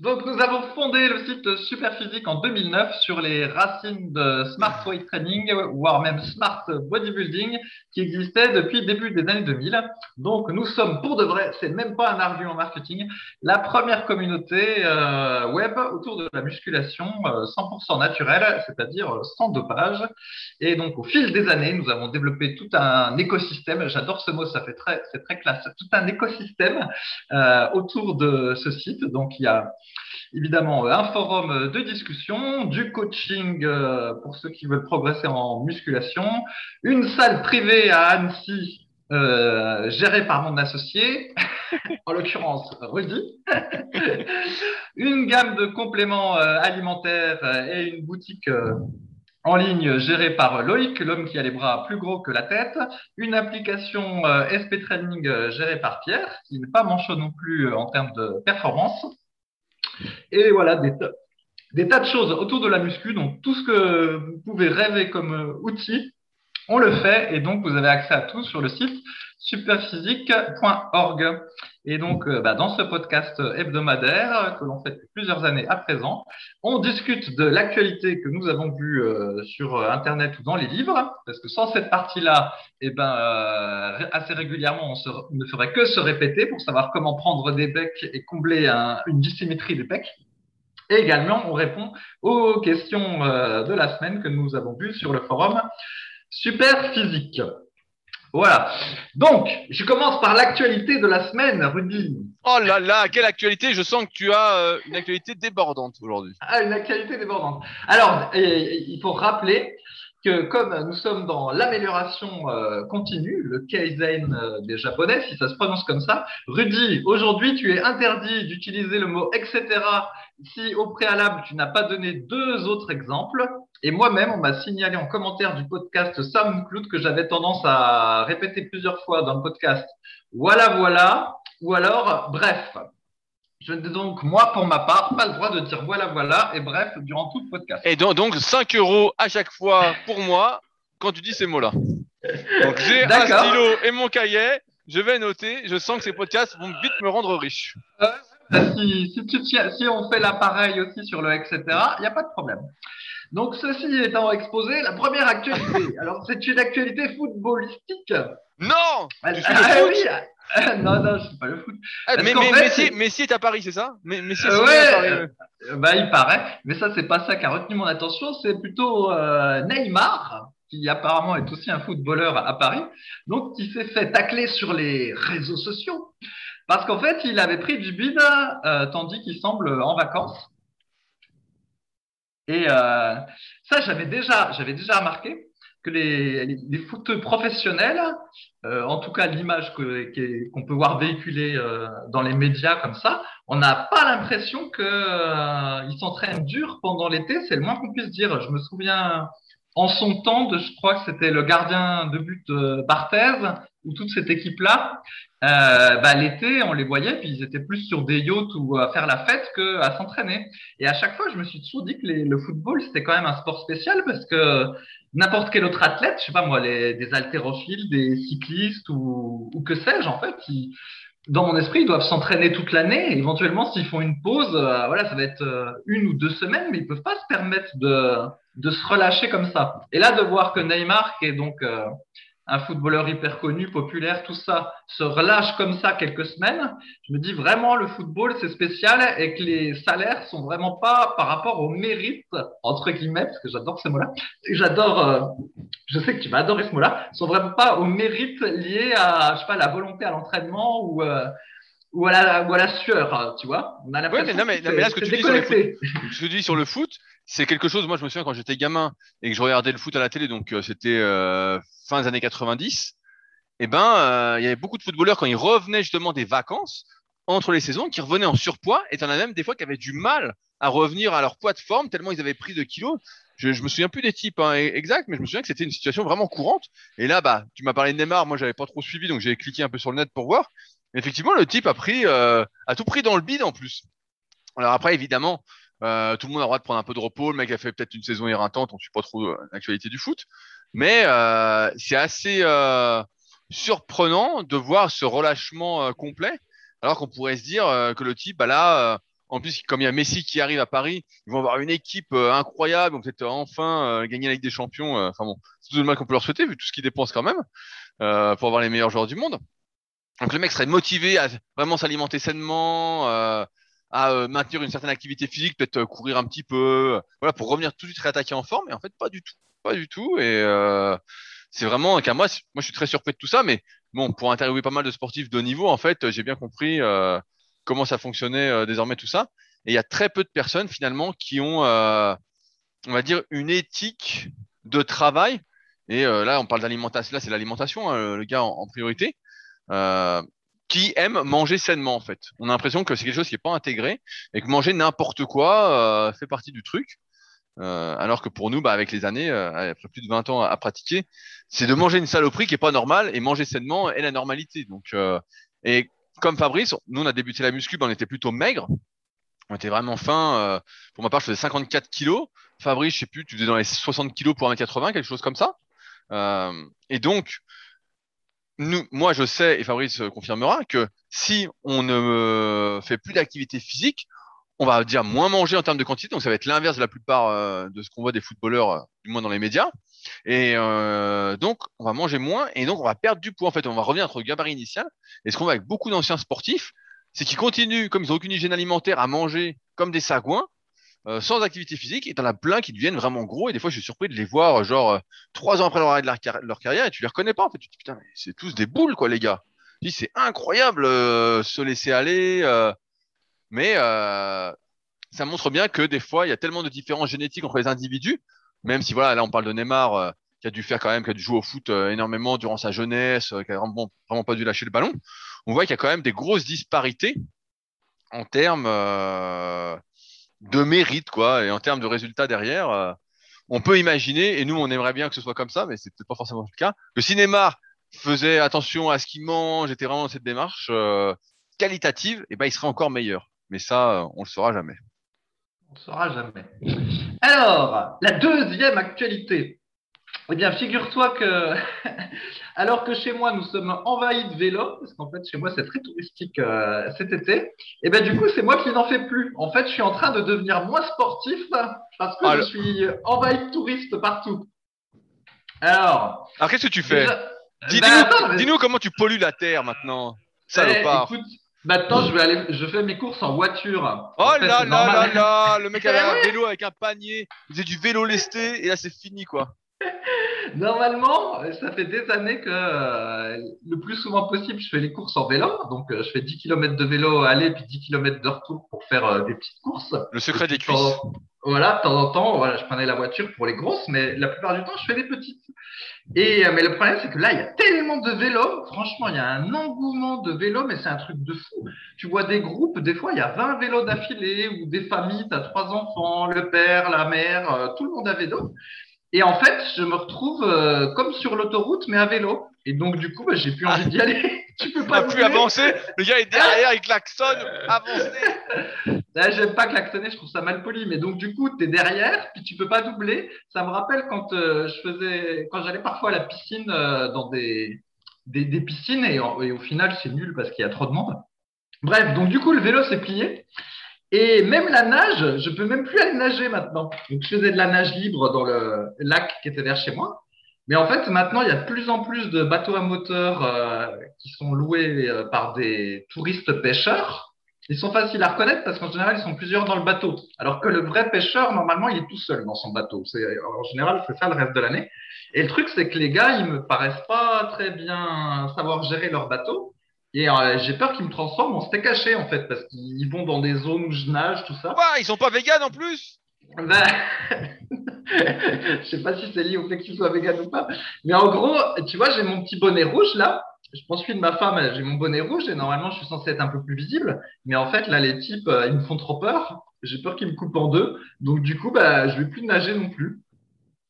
donc nous avons fondé le site Superphysique en 2009 sur les racines de Smart Weight Training, voire même Smart Bodybuilding, qui existait depuis le début des années 2000. Donc nous sommes pour de vrai, c'est même pas un argument marketing, la première communauté euh, web autour de la musculation euh, 100% naturelle, c'est-à-dire euh, sans dopage. Et donc au fil des années, nous avons développé tout un écosystème. J'adore ce mot, ça fait très, c'est très classe. Tout un écosystème euh, autour de ce site. Donc il y a évidemment un forum de discussion, du coaching euh, pour ceux qui veulent progresser en musculation, une salle privée à Annecy euh, gérée par mon associé, en l'occurrence Rudy, une gamme de compléments euh, alimentaires euh, et une boutique euh, en ligne gérée par Loïc, l'homme qui a les bras plus gros que la tête, une application euh, SP Training euh, gérée par Pierre, qui n'est pas manchot non plus euh, en termes de performance. Et voilà, des, tas- de choses autour de la muscu. Donc, tout ce que vous pouvez rêver comme euh, outil, on le fait. Et donc, vous avez accès à tout sur le site superphysique.org. Et donc, euh, bah, dans ce podcast hebdomadaire que l'on fait depuis plusieurs années à présent, on discute de l'actualité que nous avons vue euh, sur euh, Internet ou dans les livres, parce que sans cette partie-là, eh ben, euh, assez régulièrement, on, ne ferait que se répéter pour savoir comment prendre des becs et combler un- une dissymétrie des becs. Et également, on répond aux questions euh, de la semaine que nous avons vues sur le forum Super Physique. Voilà. Donc, je commence par l'actualité de la semaine, Rudy. Oh là là, quelle actualité Je sens que tu as euh, une actualité débordante aujourd'hui. Ah, une actualité débordante. Alors, il faut rappeler que comme nous sommes dans l'amélioration euh, continue, le Kaizen euh, des Japonais, si ça se prononce comme ça, Rudy, aujourd'hui, tu es interdit d'utiliser le mot etc. si au préalable, tu n'as pas donné deux autres exemples. Et moi-même, on m'a signalé en commentaire du podcast SoundCloud que j'avais tendance à répéter plusieurs fois dans le podcast voilà, voilà, ou alors bref. Je n'ai donc, moi, pour ma part, pas le droit de dire voilà, voilà, et bref, durant tout le podcast. Et donc, donc 5 euros à chaque fois pour moi quand tu dis ces mots-là. Donc j'ai un stylo et mon cahier, je vais noter, je sens que ces podcasts vont vite me rendre riche. Euh, Si, si, tu tiens- si on fait l'appareil aussi sur le etc., il n'y a pas de problème. Donc, ceci étant exposé, la première actualité. Alors, c'est une actualité footballistique. Non Ah, ah, oui. Non, non, je suis pas le foot. Ah, Parce mais, mais, fait, Messi, est à Paris, c'est ça? Mais, Messi est Euh, ouais, à Paris. euh, Bah, il paraît, mais ça, c'est pas ça qui a retenu mon attention, c'est plutôt euh, Neymar, qui apparemment est aussi un footballeur à Paris, donc qui s'est fait tacler sur les réseaux sociaux, parce qu'en fait, il avait pris du bide, tandis qu'il semble en vacances. Et ça, j'avais déjà, j'avais déjà remarqué que les, les, les footeux professionnels, euh, en tout cas l'image qu'on peut voir véhiculer euh, dans les médias comme ça, on n'a pas l'impression que euh, s'entraînent dur pendant l'été, c'est le moins qu'on puisse dire. Je me souviens en son temps de, je crois que c'était le gardien de but euh, Barthez ou toute cette équipe-là. Euh, bah, l'été, on les voyait, puis ils étaient plus sur des yachts ou à faire la fête que à s'entraîner. Et à chaque fois, je me suis toujours dit que le football c'était quand même un sport spécial parce que n'importe quel autre athlète, je sais pas moi, les, des haltérophiles, des cyclistes ou, ou que sais-je, en fait, ils, dans mon esprit, ils doivent s'entraîner toute l'année. Éventuellement, s'ils font une pause, euh, voilà, ça va être euh, une ou deux semaines, mais ils peuvent pas se permettre de, de se relâcher comme ça. Et là, de voir que Neymar, qui est donc euh, un footballeur hyper connu, populaire, tout ça, se relâche comme ça quelques semaines, je me dis vraiment le football c'est spécial et que les salaires sont vraiment pas par rapport au mérite entre guillemets parce que j'adore ces mots-là. Et J'adore, euh, je sais que tu vas adorer ce mot-là, sont vraiment pas au mérite lié à je sais pas la volonté à l'entraînement ou euh, ou à la ou à la sueur, tu vois. On a l'impression mais non, mais- non, mais là, ce que tu dis sur. Ce que tu dis sur le foot, c'est quelque chose, moi je me souviens quand j'étais gamin et que je regardais le foot à la télé, donc euh, c'était euh, fin des années 90, et ben euh, il y avait beaucoup de footballeurs quand ils revenaient justement des vacances, entre les saisons qui revenaient en surpoids et t'en as même des fois qui avaient du mal à revenir à leur poids de forme tellement ils avaient pris de kilos. Je, je me souviens plus des types hein, exact, mais je me souviens que c'était une situation vraiment courante. Et là, bah, tu m'as parlé de Neymar, moi j'avais pas trop suivi, donc j'ai cliqué un peu sur le net pour voir. effectivement, le type a pris, a tout pris dans le bide en plus. Alors après, évidemment, euh, tout le monde a le droit de prendre un peu de repos. Le mec a fait peut-être une saison éreintante, on ne suit pas trop euh, l'actualité du foot. Mais euh, c'est assez euh, surprenant de voir ce relâchement euh, complet, alors qu'on pourrait se dire euh, que le type, bah là, en plus, comme il y a Messi qui arrive à Paris, ils vont avoir une équipe incroyable, ils vont peut-être enfin gagner la Ligue des Champions. Enfin bon, c'est tout le mal qu'on peut leur souhaiter, vu tout ce qu'ils dépensent quand même, pour avoir les meilleurs joueurs du monde. Donc le mec serait motivé à vraiment s'alimenter sainement, à euh, maintenir une certaine activité physique, peut-être euh, courir un petit peu, euh, voilà, pour revenir tout de suite réattaquer en forme. Et en fait, pas du tout, pas du tout. Et c'est vraiment qu'à moi, moi, je suis très surpris de tout ça. Mais bon, pour interviewer pas mal de sportifs de niveau, en fait, j'ai bien compris comment ça fonctionnait désormais tout ça. Et il y a très peu de personnes finalement qui ont, on va dire, une éthique de travail. Et là, on parle d'alimentation. Là, c'est l'alimentation, hein, le gars en, priorité. Euh, qui aiment manger sainement en fait. On a l'impression que c'est quelque chose qui n'est pas intégré et que manger n'importe quoi euh, fait partie du truc. Euh, alors que pour nous, bah, avec les années, euh, après plus de 20 ans à, pratiquer, c'est de manger une saloperie qui est pas normale et manger sainement est la normalité. Donc, euh, et comme Fabrice, nous on a débuté la muscu, bah, on était plutôt maigre. On était vraiment fin. Euh, pour ma part, je faisais 54 kilos. Fabrice, je sais plus, tu faisais dans les 60 kilos pour 1m80, quelque chose comme ça. et donc, moi, je sais, et Fabrice confirmera, que si on ne fait plus d'activité physique, on va dire moins manger en termes de quantité. Donc, ça va être l'inverse de la plupart euh, de ce qu'on voit des footballeurs, euh, du moins dans les médias. Et euh, donc, on va manger moins et donc on va perdre du poids. En fait, on va revenir à notre gabarit initial. Et ce qu'on voit avec beaucoup d'anciens sportifs, c'est qu'ils continuent, comme ils n'ont aucune hygiène alimentaire, à manger comme des sagouins. Euh, sans activité physique et t'en as plein qui deviennent vraiment gros et des fois je suis surpris de les voir genre euh, trois ans après leur arrêt de leur, carrière et tu les reconnais pas en fait. Tu te dis putain c'est tous des boules quoi les gars. C'est incroyable euh, se laisser aller mais ça montre bien que des fois il y a tellement de différences génétiques entre les individus même si voilà là on parle de Neymar qui a dû faire quand même qui a dû jouer au foot énormément durant sa jeunesse qui a vraiment, vraiment pas dû lâcher le ballon. On voit qu'il y a quand même des grosses disparités en termes de mérite, quoi. Et en termes de résultats derrière, euh, on peut imaginer, et nous, on aimerait bien que ce soit comme ça, mais c'est peut-être pas forcément le cas. Le cinéma faisait attention à ce qu'il mange, était vraiment dans cette démarche euh, qualitative, et ben il serait encore meilleur. Mais ça, euh, on le saura jamais. On le saura jamais. Alors, la deuxième actualité. Eh bien, figure-toi que, alors que chez moi, nous sommes envahis de vélos, parce qu'en fait, chez moi, c'est très touristique euh, cet été, et eh bien, du coup, c'est moi qui n'en fais plus. En fait, je suis en train de devenir moins sportif parce que je suis envahi de touristes partout. Alors. Alors, qu'est-ce que tu fais? Ben, Dis-nous comment tu pollues la terre maintenant, salopard. Eh, écoute, Maintenant, je vais aller, je fais mes courses en voiture. Oh là là là là, le mec avait un vélo avec un panier, il faisait du vélo lesté et là c'est fini quoi. Normalement, ça fait des années que euh, le plus souvent possible, je fais les courses en vélo. Donc, euh, je fais 10 km de vélo à aller, puis 10 km de retour pour faire euh, des petites courses. Le secret des cuisses. Voilà, de temps en temps, voilà, je prenais la voiture pour les grosses, mais la plupart du temps, je fais des petites. Et mais le problème, c'est que là, il y a tellement de vélos. Franchement, il y a un engouement de vélos, mais c'est un truc de fou. Tu vois des groupes, des fois, il y a 20 vélos d'affilée ou des familles, tu as trois enfants, le père, la mère, tout le monde a vélo. Et en fait, je me retrouve euh, comme sur l'autoroute, mais à vélo. Et donc, du coup, bah, j'ai plus envie d'y aller. tu peux pas plus avancer. Le gars est derrière, il klaxonne. Avancer. Là, j'aime pas klaxonner, je trouve ça mal poli. Mais donc, du coup, tu es derrière, puis tu peux pas doubler. Ça me rappelle quand euh, je faisais, quand j'allais parfois à la piscine euh, dans des, des, des piscines, et, et au final, c'est nul parce qu'il y a trop de monde. Bref, donc du coup, le vélo s'est plié. Et même la nage, je peux même plus aller nager maintenant. Donc, je faisais de la nage libre dans le lac qui était vers chez moi. Mais en fait, maintenant, il y a de plus en plus de bateaux à moteur euh, qui sont loués euh, par des touristes pêcheurs. Ils sont faciles à reconnaître parce qu'en général, ils sont plusieurs dans le bateau. Alors que le vrai pêcheur, normalement, il est tout seul dans son bateau. C'est, en général, c'est ça le reste de l'année. Et le truc, c'est que les gars, ils me paraissent pas très bien savoir gérer leur bateau. Et euh, j'ai peur qu'ils me transforment en steak caché en fait, parce qu'ils vont dans des zones où je nage, tout ça. Quoi Ils sont pas véganes en plus? Ben... Je sais pas si c'est lié au fait qu'ils soient véganes ou pas. Mais en gros, tu vois, j'ai mon petit bonnet rouge là. je prends celui de ma femme, j'ai mon bonnet rouge et normalement je suis censé être un peu plus visible. Mais en fait, là, les types, euh, ils me font trop peur. J'ai peur qu'ils me coupent en deux. Donc du coup, bah, je vais plus nager non plus.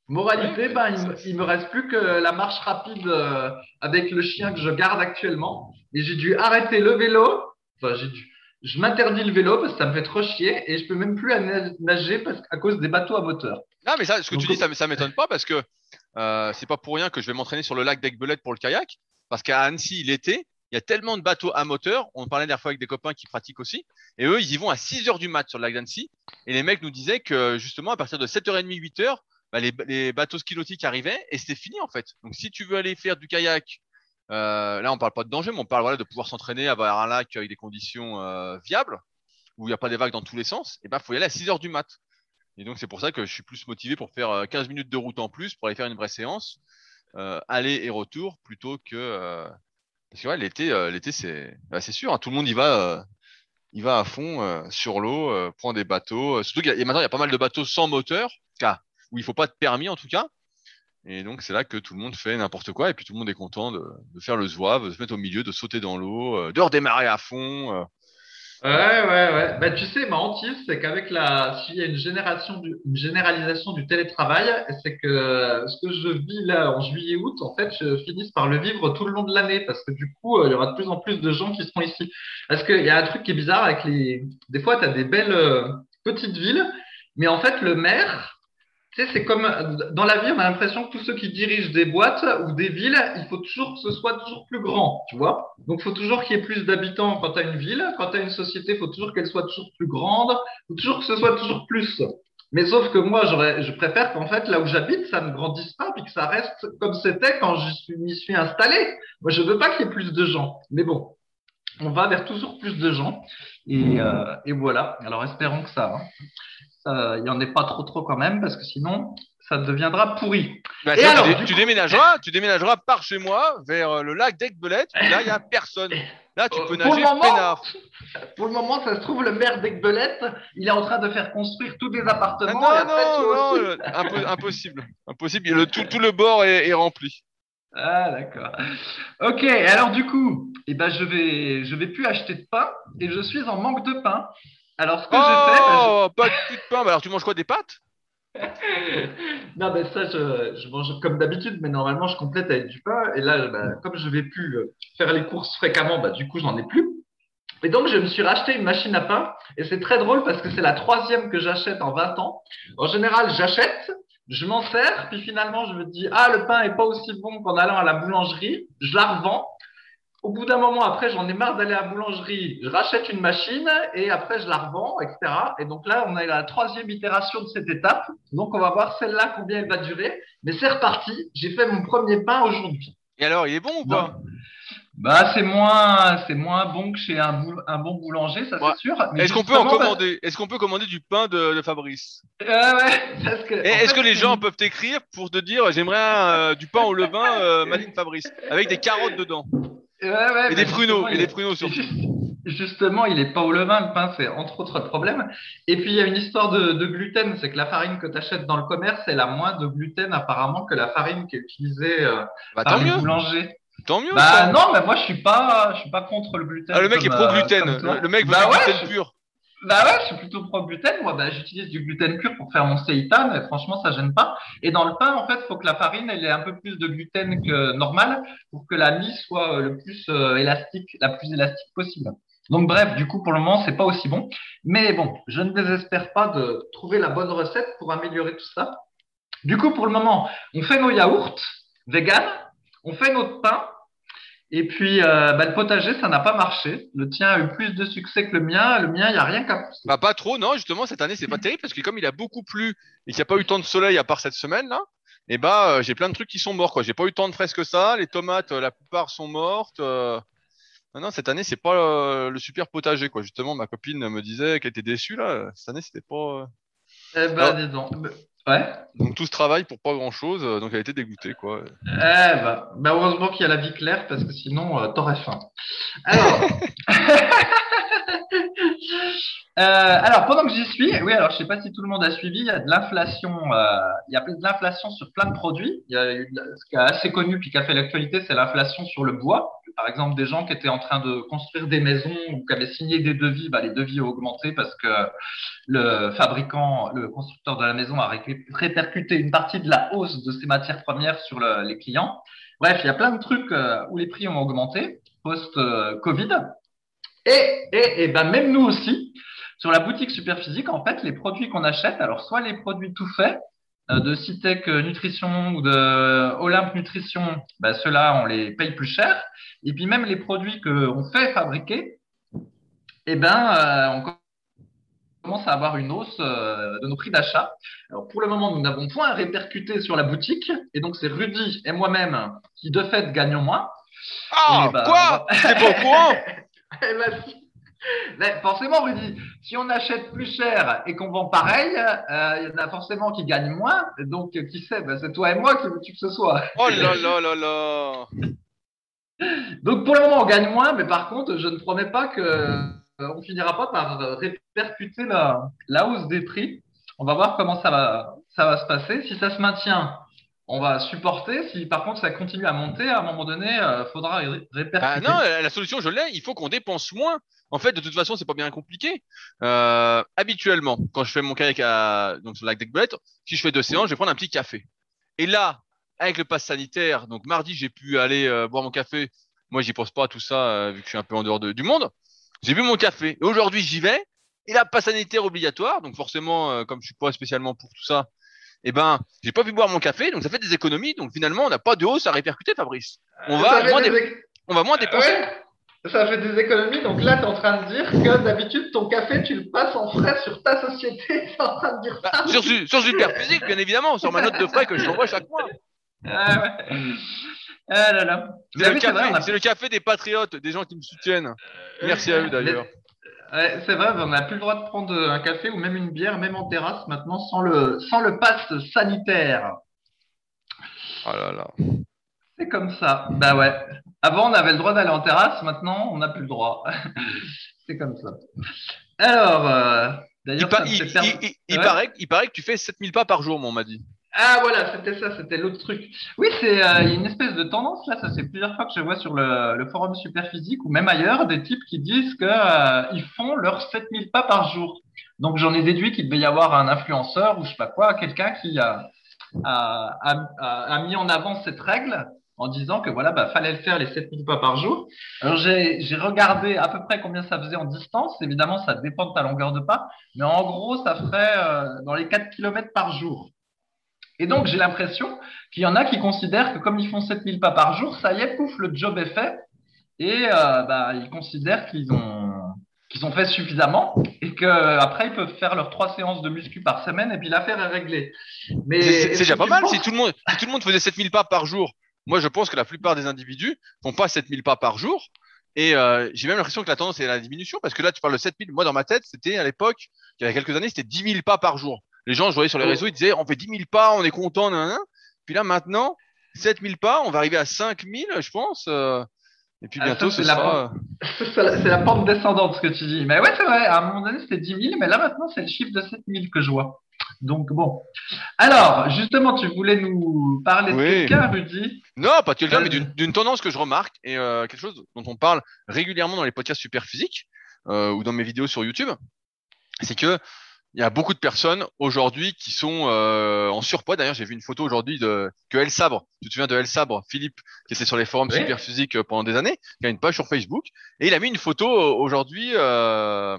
Moralité, Ouais, bah, il, me, il me reste plus que la marche rapide euh, avec le chien que je garde actuellement. Et j'ai dû arrêter le vélo. Enfin, j'ai dû. Je m'interdis le vélo parce que ça me fait trop chier et je peux même plus na- nager parce qu'à cause des bateaux à moteur. Non, mais ça, ce que tu dis, ça, ça m'étonne pas parce que euh, c'est pas pour rien que je vais m'entraîner sur le lac d'Aigbelette pour le kayak. Parce qu'à Annecy, l'été, il y a tellement de bateaux à moteur. On parlait la dernière fois avec des copains qui pratiquent aussi. Et eux, ils y vont à 6 heures du mat sur le lac d'Annecy. Et les mecs nous disaient que justement, à partir de 7h30, 8h, bah, les, les bateaux ski nautiques arrivaient et c'était fini en fait. Donc si tu veux aller faire du kayak, euh, là on parle pas de danger, mais on parle voilà, de pouvoir s'entraîner, avoir un lac avec des conditions euh, viables, où il n'y a pas des vagues dans tous les sens, et ben faut y aller à 6 heures du mat. Et donc c'est pour ça que je suis plus motivé pour faire euh, 15 minutes de route en plus pour aller faire une vraie séance, euh, aller et retour, plutôt que euh, parce que l'été, euh, c'est bah, sûr, hein, tout le monde y va, euh, il va à fond euh, sur l'eau, euh, prend des bateaux. euh, surtout qu'il y a, maintenant y a pas mal de bateaux sans moteur, où il faut pas de permis en tout cas. Et donc c'est là que tout le monde fait n'importe quoi et puis tout le monde est content de, faire le zouave, de se mettre au milieu, de sauter dans l'eau, euh, de redémarrer à fond. euh. Ouais, ouais, ouais. Bah, tu sais, ma hantise, c'est qu'avec la, s'il y a une génération une généralisation du télétravail, c'est que euh, ce que je vis là en juillet-août, en fait, je finisse par le vivre tout le long de l'année parce que du coup, il y aura de plus en plus de gens qui seront ici. Parce qu'il y a un truc qui est bizarre avec les, des fois, tu as des belles petites villes, mais en fait, le maire, tu sais, c'est comme dans la vie, on a l'impression que tous ceux qui dirigent des boîtes ou des villes, il faut toujours que ce soit toujours plus grand, tu vois. Donc, il faut toujours qu'il y ait plus d'habitants quand tu as une ville. Quand tu as une société, il faut toujours qu'elle soit toujours plus grande. Il faut toujours que ce soit toujours plus. Mais sauf que moi, je préfère qu'en fait, là où j'habite, ça ne grandisse pas, puis que ça reste comme c'était quand je m'y suis installé. Moi, je veux pas qu'il y ait plus de gens. Mais bon, on va vers toujours plus de gens. Et, euh, voilà. Alors, espérons que ça, hein, ça, il y en ait pas trop trop quand même, parce que sinon, ça deviendra pourri. Bah, Et sinon, alors, tu, déménageras, tu déménageras par chez moi vers euh, le lac d'Aigbelette. Là il y a personne. Là tu Euh, peux pour le nager moment, peinard. Pour le moment, ça se trouve, le maire d'Aigbelette, il est en train de faire construire tous des Ah, appartements. non et non non, euh, impo- impossible, impossible. Le, tout, tout le bord est, est rempli. Ah, d'accord. Ok, alors du coup, eh ben, je vais, je vais plus acheter de pain et je suis en manque de pain. Alors, ce que j'ai fait, ben, Oh, pas de plus de pain. Bah, alors tu manges quoi des pâtes? Je- non, ben ça, je, je mange comme d'habitude, mais normalement, je complète avec du pain. Et là, ben, comme je vais plus euh, faire les courses fréquemment, ben, du coup, j'en ai plus. Et donc, je me suis racheté une machine à pain. Et c'est très drôle parce que c'est la troisième que j'achète en 20 ans. En général, j'achète, je m'en sers, puis finalement, je me dis, ah, le pain est pas aussi bon qu'en allant à la boulangerie. Je la revends. Au bout d'un moment, après, j'en ai marre d'aller à la boulangerie. Je rachète une machine et après, je la revends, etc. Et donc là, on a la troisième itération de cette étape. Donc, on va voir celle-là, combien elle va durer. Mais c'est reparti. J'ai fait mon premier pain aujourd'hui. Et alors il est bon ou pas? Bah, c'est moins, c'est moins bon que chez un, boul- un bon boulanger, ça Ouais. c'est sûr. Est-ce qu'on peut en bah- commander Est-ce qu'on peut commander du pain de, de Fabrice? Ouais, que. Est-ce que les gens peuvent t'écrire pour te dire j'aimerais euh, du pain au levain euh, Madine Fabrice avec des carottes dedans? Ouais, ouais, et des pruneaux et des pruneaux surtout. Justement, il est pas au levain, le pain, c'est entre autres problèmes. Et puis, il y a une histoire de, de gluten, c'est que la farine que tu achètes dans le commerce, elle a moins de gluten apparemment que la farine qui est utilisée euh, Bah par tant les mieux, boulangers. tant mieux. Bah ça. non, mais moi je suis pas, je suis pas contre le gluten. Ah, le mec comme, est pro euh, gluten. le, le mec veut bah du ouais, gluten je- pur. Bah ouais, je suis plutôt pro gluten. Moi, bah, j'utilise du gluten pur pour faire mon seitan et franchement, ça gêne pas. Et dans le pain, en fait, il faut que la farine, elle ait un peu plus de gluten que normal pour que la mie soit euh, le plus euh, élastique, la plus élastique possible. Donc bref, du coup, pour le moment, c'est pas aussi bon. Mais bon, je ne désespère pas de trouver la bonne recette pour améliorer tout ça. Du coup, pour le moment, on fait nos yaourts vegan, on fait notre pain. Et puis, euh, bah, le potager, ça n'a pas marché. Le tien a eu plus de succès que le mien. Le mien, il n'y a rien qu'à pousser. Bah pas trop, non, justement cette année c'est pas terrible parce que comme il a beaucoup plu et qu'il n'y a pas eu tant de soleil à part cette semaine là, et bah euh, j'ai plein de trucs qui sont morts quoi. J'ai pas eu tant de fraises que ça, les tomates euh, la plupart sont mortes. euh. Non, non, cette année c'est pas le super potager quoi. Justement ma copine me disait qu'elle était déçue là. Cette année c'était pas. Eh ben, Ah. dis donc. Ouais. Donc tout ce travail pour pas grand chose, donc elle était dégoûtée quoi. Eh ben, ben, heureusement qu'il y a la vie claire parce que sinon, euh, t'aurais faim. Alors. Euh, alors, pendant que j'y suis, oui, alors je sais pas si tout le monde a suivi, il y a de l'inflation, euh, il y a de l'inflation sur plein de produits. Il y a ce qui est assez connu puis qui a fait l'actualité, c'est l'inflation sur le bois, par exemple, des gens qui étaient en train de construire des maisons ou qui avaient signé des devis, bah, les devis ont augmenté parce que le fabricant, le constructeur de la maison a répercuté une partie de la hausse de ses matières premières sur les clients. Bref, il y a plein de trucs euh, où les prix ont augmenté post-Covid. Et, et, et ben même nous aussi, sur la boutique Superphysique, en fait, les produits qu'on achète, alors soit les produits tout faits, euh, de Citec Nutrition ou de Olympe Nutrition, ben ceux-là, on les paye plus cher. Et puis même les produits qu'on fait fabriquer, eh ben, euh, on commence à avoir une hausse euh, de nos prix d'achat. Alors pour le moment, nous n'avons point à répercuter sur la boutique, et donc c'est Rudy et moi-même qui de fait gagnons moins. Ah, ben, quoi? C'est pas au courant? Eh ben, mais forcément, Rudy, si on achète plus cher et qu'on vend pareil, euh, il y en a forcément qui gagnent moins. Donc, qui sait ben, C'est toi et moi qui veux-tu que ce soit. Oh là là là là Donc, pour le moment, on gagne moins, mais par contre, je ne promets pas que euh, on finira pas par répercuter la, la hausse des prix. On va voir comment ça va, ça va se passer. Si ça se maintient, on va supporter. Si par contre ça continue à monter, à un moment donné, il euh, faudra répercuter. Bah non, la solution, je l'ai. Il faut qu'on dépense moins. En fait, de toute façon, c'est pas bien compliqué. Euh, habituellement, quand je fais mon kayak à, donc sur le lac si je fais deux séances, je vais prendre un petit café. Et là, avec le pass sanitaire, donc mardi, j'ai pu aller euh, boire mon café. Moi, j'y pense pas à tout ça, vu que je suis un peu en dehors du monde. J'ai bu mon café. Et aujourd'hui, j'y vais. Et là, pass sanitaire obligatoire. Donc forcément, comme je suis pas spécialement pour tout ça, eh ben, j'ai pas pu boire mon café, donc ça fait des économies. Donc finalement, on n'a pas de hausse à répercuter, Fabrice. On va, moins, on va moins dépenser. ça fait des économies. Donc là, tu es en train de dire que d'habitude, ton café, tu le passes en frais sur ta société. Tu en train de dire ça. Bah, sur, sur Super Physique, bien évidemment, sur ma note de frais que je t'envoie chaque mois. Ah ouais. Ah là là. C'est le, le, café des patriotes, des gens qui me soutiennent. Merci à eux d'ailleurs c'est vrai, on n'a plus le droit de prendre un café ou même une bière, même en terrasse maintenant, sans le, sans le pass sanitaire. Oh là là. C'est comme ça. Bah ouais. Avant, on avait le droit d'aller en terrasse, maintenant, on n'a plus le droit. c'est comme ça. Alors, euh, d'ailleurs, il, il, paraît, il paraît que tu fais 7000 pas par jour, on m'a dit. Ah voilà, c'était ça, c'était l'autre truc. Oui, c'est euh, une espèce de tendance là, ça c'est plusieurs fois que je vois sur le, le forum Superphysique ou même ailleurs des types qui disent que euh, ils font leurs 7000 pas par jour. Donc j'en ai déduit qu'il devait y avoir un influenceur ou je sais pas quoi, quelqu'un qui a, a, a, a, mis en avant cette règle en disant que voilà, bah, fallait le faire les 7000 pas par jour. Alors j'ai regardé à peu près combien ça faisait en distance. Évidemment, ça dépend de ta longueur de pas, mais en gros, ça ferait euh, dans les 4 km par jour. Et donc, j'ai l'impression qu'il y en a qui considèrent que comme ils font 7000 pas par jour, ça y est, pouf, le job est fait. Et euh, bah, ils considèrent qu'ils ont, qu'ils ont fait suffisamment et qu'après, ils peuvent faire leurs trois séances de muscu par semaine et puis l'affaire est réglée. Mais c'est déjà pas mal. Si tout, le monde, si tout le monde faisait 7000 pas par jour, moi, je pense que la plupart des individus font pas 7000 pas par jour. Et euh, j'ai même l'impression que la tendance est à la diminution parce que là, tu parles de 7000. Moi, dans ma tête, c'était à l'époque, il y a quelques années, c'était 10 000 pas par jour. Les gens, je voyais sur les réseaux, ils disaient, on fait 10 000 pas, on est content, nan, Puis là, maintenant, 7 000 pas, on va arriver à 5 000, je pense. Euh, et puis ah, bientôt, ce sera. C'est la, pente descendante, ce que tu dis. Mais ouais, c'est vrai. À un moment donné, c'était 10 000, mais là, maintenant, c'est le chiffre de 7 000 que je vois. Donc bon. Alors, justement, tu voulais nous parler de quelqu'un, Rudy? Non, pas de quelqu'un, mais d'une tendance que je remarque et euh, quelque chose dont on parle régulièrement dans les podcasts super physiques euh, ou dans mes vidéos sur YouTube. C'est que il y a beaucoup de personnes aujourd'hui qui sont euh, en surpoids. D'ailleurs, j'ai vu une photo aujourd'hui de que El Sabre. Tu te souviens de El Sabre, Philippe, qui était sur les forums super physiques euh, pendant des années, qui a une page sur Facebook, et il a mis une photo euh, aujourd'hui euh,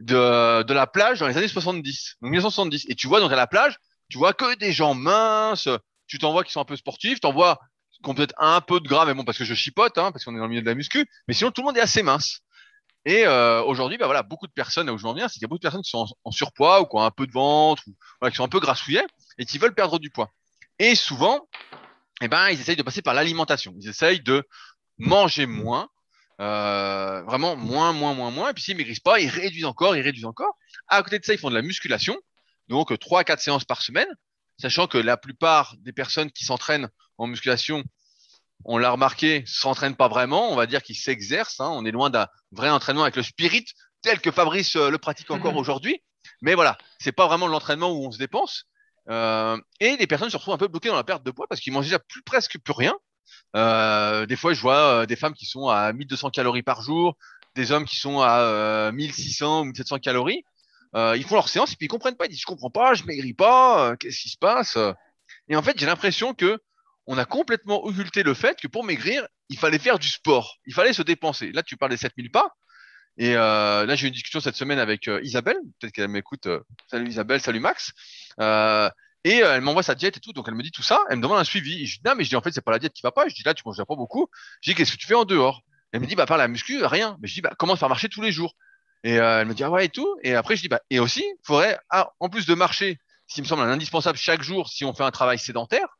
de, de la plage dans les années 70, donc 1970. Et tu vois donc à la plage, tu vois que des gens minces. Tu t'en vois qui sont un peu sportifs, t'en vois qui ont peut-être un peu de gras, mais bon, parce que je chipote, hein, parce qu'on est dans le milieu de la muscu. Mais sinon, tout le monde est assez mince. Et euh, aujourd'hui, bah voilà, beaucoup de personnes, là où je veux en venir, c'est qu'il y a beaucoup de personnes qui sont en, surpoids ou qui ont un peu de ventre ou qui sont un peu grassouillées et qui veulent perdre du poids. Et souvent, eh ben, ils essayent de passer par l'alimentation. Ils essayent de manger moins, euh, vraiment moins, moins, moins, moins. Et puis s'ils maigrissent pas, ils réduisent encore, ils réduisent encore. À côté de ça, ils font de la musculation, donc trois, quatre séances par semaine, sachant que la plupart des personnes qui s'entraînent en musculation on l'a remarqué, s'entraîne pas vraiment. On va dire qu'il s'exerce. Hein. On est loin d'un vrai entraînement avec le spirit tel que Fabrice euh, le pratique encore aujourd'hui. Mais voilà, c'est pas vraiment l'entraînement où on se dépense. Euh, et les personnes se retrouvent un peu bloquées dans la perte de poids parce qu'ils mangent déjà plus presque plus rien. Euh, des fois, je vois euh, des femmes qui sont à 1200 calories par jour, des hommes qui sont à euh, 1600 ou 1700 calories. Euh, ils font leur séance et puis ils comprennent pas. Ils disent je comprends pas, je maigris pas, euh, qu'est-ce qui se passe? Et en fait, j'ai l'impression que on a complètement occulté le fait que pour maigrir, il fallait faire du sport, il fallait se dépenser. Là, tu parles des 7000 pas. Et euh, là, j'ai eu une discussion cette semaine avec euh, Isabelle. Peut-être qu'elle m'écoute. Euh, salut Isabelle, salut Max. Et elle m'envoie sa diète et tout. Donc, elle me dit tout ça. Elle me demande un suivi. Et je dis, non, mais je dis, en fait, c'est pas la diète qui va pas. Je dis, là, tu manges pas beaucoup. Je dis, qu'est-ce que tu fais en dehors? Elle me dit, bah, par la muscu, rien. Mais je dis, bah, commence par marcher tous les jours. Et elle me dit, ah ouais, et tout. Et après, je dis, bah, et aussi, faudrait, ah, en plus de marcher, ce qui me semble un indispensable chaque jour si on fait un travail sédentaire,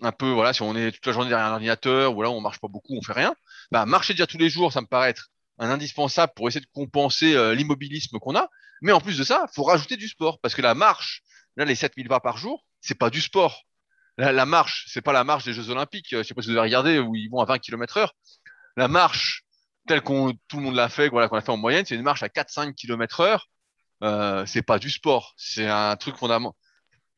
un peu, voilà, si on est toute la journée derrière un ordinateur, ou là, on marche pas beaucoup, on fait rien, bah, marcher déjà tous les jours, ça me paraît être un indispensable pour essayer de compenser euh, l'immobilisme qu'on a. Mais en plus de ça, faut rajouter du sport. Parce que la marche, là, les 7000 pas par jour, c'est pas du sport. La, la marche, c'est pas la marche des Jeux Olympiques. Euh, Je sais pas si vous avez regardé où ils vont à 20 km heure. La marche, telle qu'on, tout le monde l'a fait, voilà, qu'on a fait en moyenne, c'est une marche à 4-5 km heure. Euh, c'est pas du sport. C'est un truc fondament-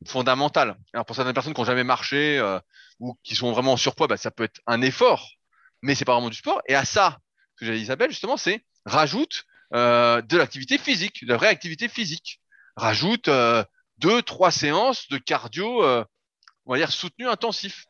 fondamental. Alors, pour certaines personnes qui ont jamais marché, euh, ou qui sont vraiment en surpoids, bah, ça peut être un effort. Mais c'est pas vraiment du sport. Et à ça, ce que j'ai dit Isabelle, justement, c'est rajoute euh, de l'activité physique, de la vraie activité physique. Rajoute euh, deux, trois séances de cardio, euh, on va dire soutenu intensif.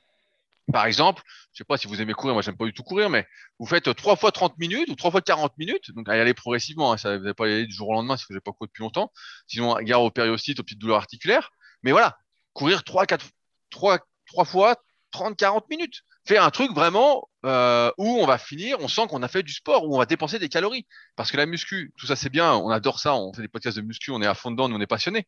Par exemple, je sais pas si vous aimez courir, moi j'aime pas du tout courir, mais vous faites euh, trois fois 30 minutes ou trois fois 40 minutes, donc à y aller progressivement, hein, ça, vous n'allez pas y aller du jour au lendemain si vous n'avez pas couru depuis longtemps, sinon gare au périostite, aux petites douleurs articulaires. Mais voilà, courir trois, quatre, trois, trois fois 30, 40 minutes. Faire un truc vraiment euh, où on va finir, on sent qu'on a fait du sport, où on va dépenser des calories. Parce que la muscu, tout ça c'est bien, on adore ça, on fait des podcasts de muscu, on est à fond dedans, on est passionné.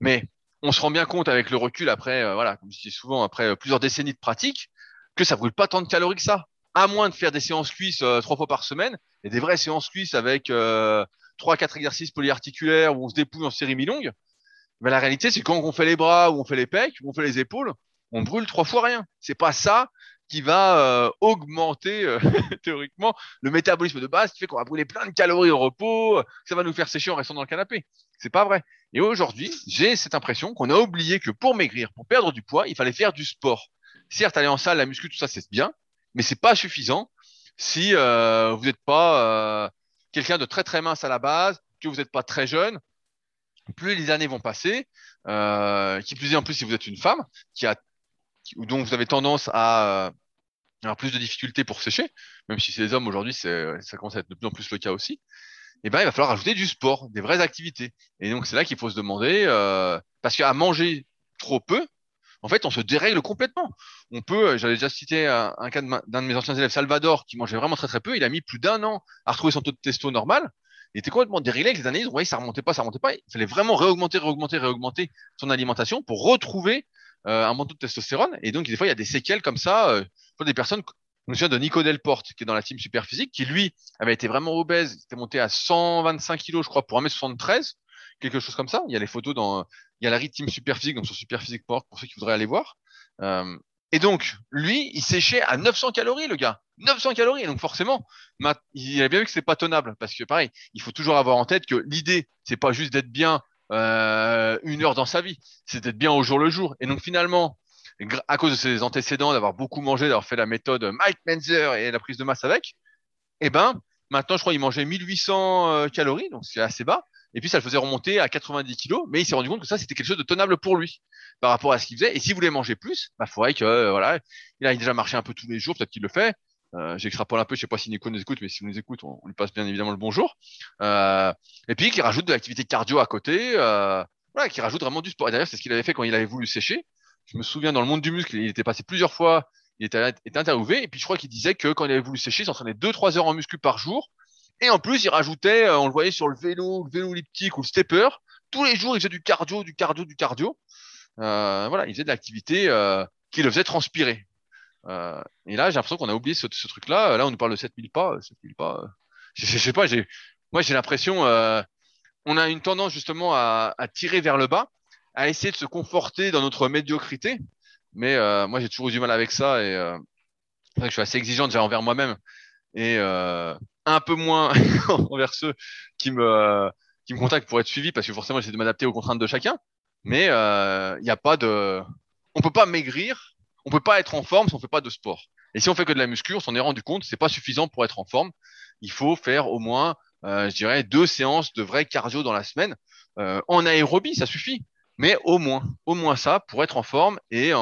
Mais on se rend bien compte avec le recul après, euh, voilà, comme je dis souvent, après euh, plusieurs décennies de pratique, que ça brûle pas tant de calories que ça. À moins de faire des séances cuisses euh, trois fois par semaine, et des vraies séances cuisses avec euh, trois, quatre exercices polyarticulaires où on se dépouille en série mi-longue. Mais la réalité, c'est quand on fait les bras, ou on fait les pecs, ou on fait les épaules, on brûle trois fois rien. C'est pas ça qui va euh, augmenter euh, théoriquement le métabolisme de base, qui fait qu'on va brûler plein de calories au repos, que ça va nous faire sécher en restant dans le canapé. C'est pas vrai. Et aujourd'hui, j'ai cette impression qu'on a oublié que pour maigrir, pour perdre du poids, il fallait faire du sport. Certes, aller en salle, la muscu, tout ça, c'est bien, mais c'est pas suffisant si euh, vous n'êtes pas euh, quelqu'un de très très mince à la base, que vous n'êtes pas très jeune. Plus les années vont passer, euh, qui plus est en plus si vous êtes une femme, dont vous avez tendance à euh, avoir plus de difficultés pour sécher, même si c'est les hommes aujourd'hui, ça commence à être de plus en plus le cas aussi. Et ben, il va falloir ajouter du sport, des vraies activités. Et donc c'est là qu'il faut se demander, euh, parce qu'à manger trop peu, en fait, on se dérègle complètement. On peut, j'avais déjà cité un, cas d'un de mes anciens élèves, Salvador, qui mangeait vraiment très très peu. Il a mis plus d'un an à retrouver son taux de testo normal. Il était complètement déréglé avec les années. Vous voyez, ça remontait pas, ça remontait pas. Il fallait vraiment réaugmenter, réaugmenter, réaugmenter son alimentation pour retrouver euh, un taux de testostérone. Et donc, des fois, il y a des séquelles comme ça. Euh, des personnes, je me souviens de Nico Delporte, qui est dans la team Superphysique, qui lui avait été vraiment obèse. Il était monté à 125 kilos, je crois, pour 1m73, quelque chose comme ça. Il y a les photos dans, il y a la team Superphysique, donc sur superphysique.org pour ceux qui voudraient aller voir. Euh, et donc, lui, il séchait à 900 calories, le gars. 900 calories. Donc, forcément, il a bien vu que c'est pas tenable. Parce que, pareil, il faut toujours avoir en tête que l'idée, c'est pas juste d'être bien euh, une heure dans sa vie. C'est d'être bien au jour le jour. Et donc, finalement, à cause de ses antécédents, d'avoir beaucoup mangé, d'avoir fait la méthode Mike Menzer et la prise de masse avec, eh ben, maintenant, je crois qu'il mangeait 1800 euh, calories, donc c'est assez bas. Et puis, ça le faisait remonter à 90 kilos, mais il s'est rendu compte que ça, c'était quelque chose de tenable pour lui par rapport à ce qu'il faisait. Et s'il voulait manger plus, bah, faudrait que, euh, voilà, il a déjà marché un peu tous les jours, peut-être qu'il le fait. Euh, J'extrapole un peu, je sais pas si Nico nous écoute, mais si vous nous écoute, on, on lui passe bien évidemment le bonjour. Euh, et puis, qu'il rajoute de l'activité cardio à côté, euh, voilà, qu'il rajoute vraiment du sport. Et d'ailleurs, c'est ce qu'il avait fait quand il avait voulu sécher. Je me souviens, dans le monde du muscle, il était passé plusieurs fois, il était, était interviewé, et puis je crois qu'il disait que quand il avait voulu sécher, il s'entraînait 2-3 heures en muscu par jour. Et en plus, il rajoutait, euh, on le voyait sur le vélo, le vélo elliptique ou le stepper. Tous les jours, il faisait du cardio, du cardio, du cardio. Euh, voilà, il faisait de l'activité euh, qui le faisait transpirer. Et là, j'ai l'impression qu'on a oublié ce, truc-là. Là, on nous parle de 7000 pas. euh, 7000 pas. je, je sais pas, moi, j'ai l'impression, on a une tendance justement à, tirer vers le bas, à essayer de se conforter dans notre médiocrité. Mais moi, j'ai toujours eu du mal avec ça et c'est vrai que je suis assez exigeant déjà envers moi-même et un peu moins envers ceux qui me qui me contactent pour être suivi parce que forcément j'essaie de m'adapter aux contraintes de chacun. Mais euh, il n'y a pas de, on peut pas maigrir on peut pas être en forme si on fait pas de sport. Et si on fait que de la muscu, on s'en est rendu compte, c'est pas suffisant pour être en forme. Il faut faire au moins, euh, je dirais, deux séances de vrai cardio dans la semaine. Euh, en aérobie, ça suffit. Mais au moins, au moins ça pour être en forme et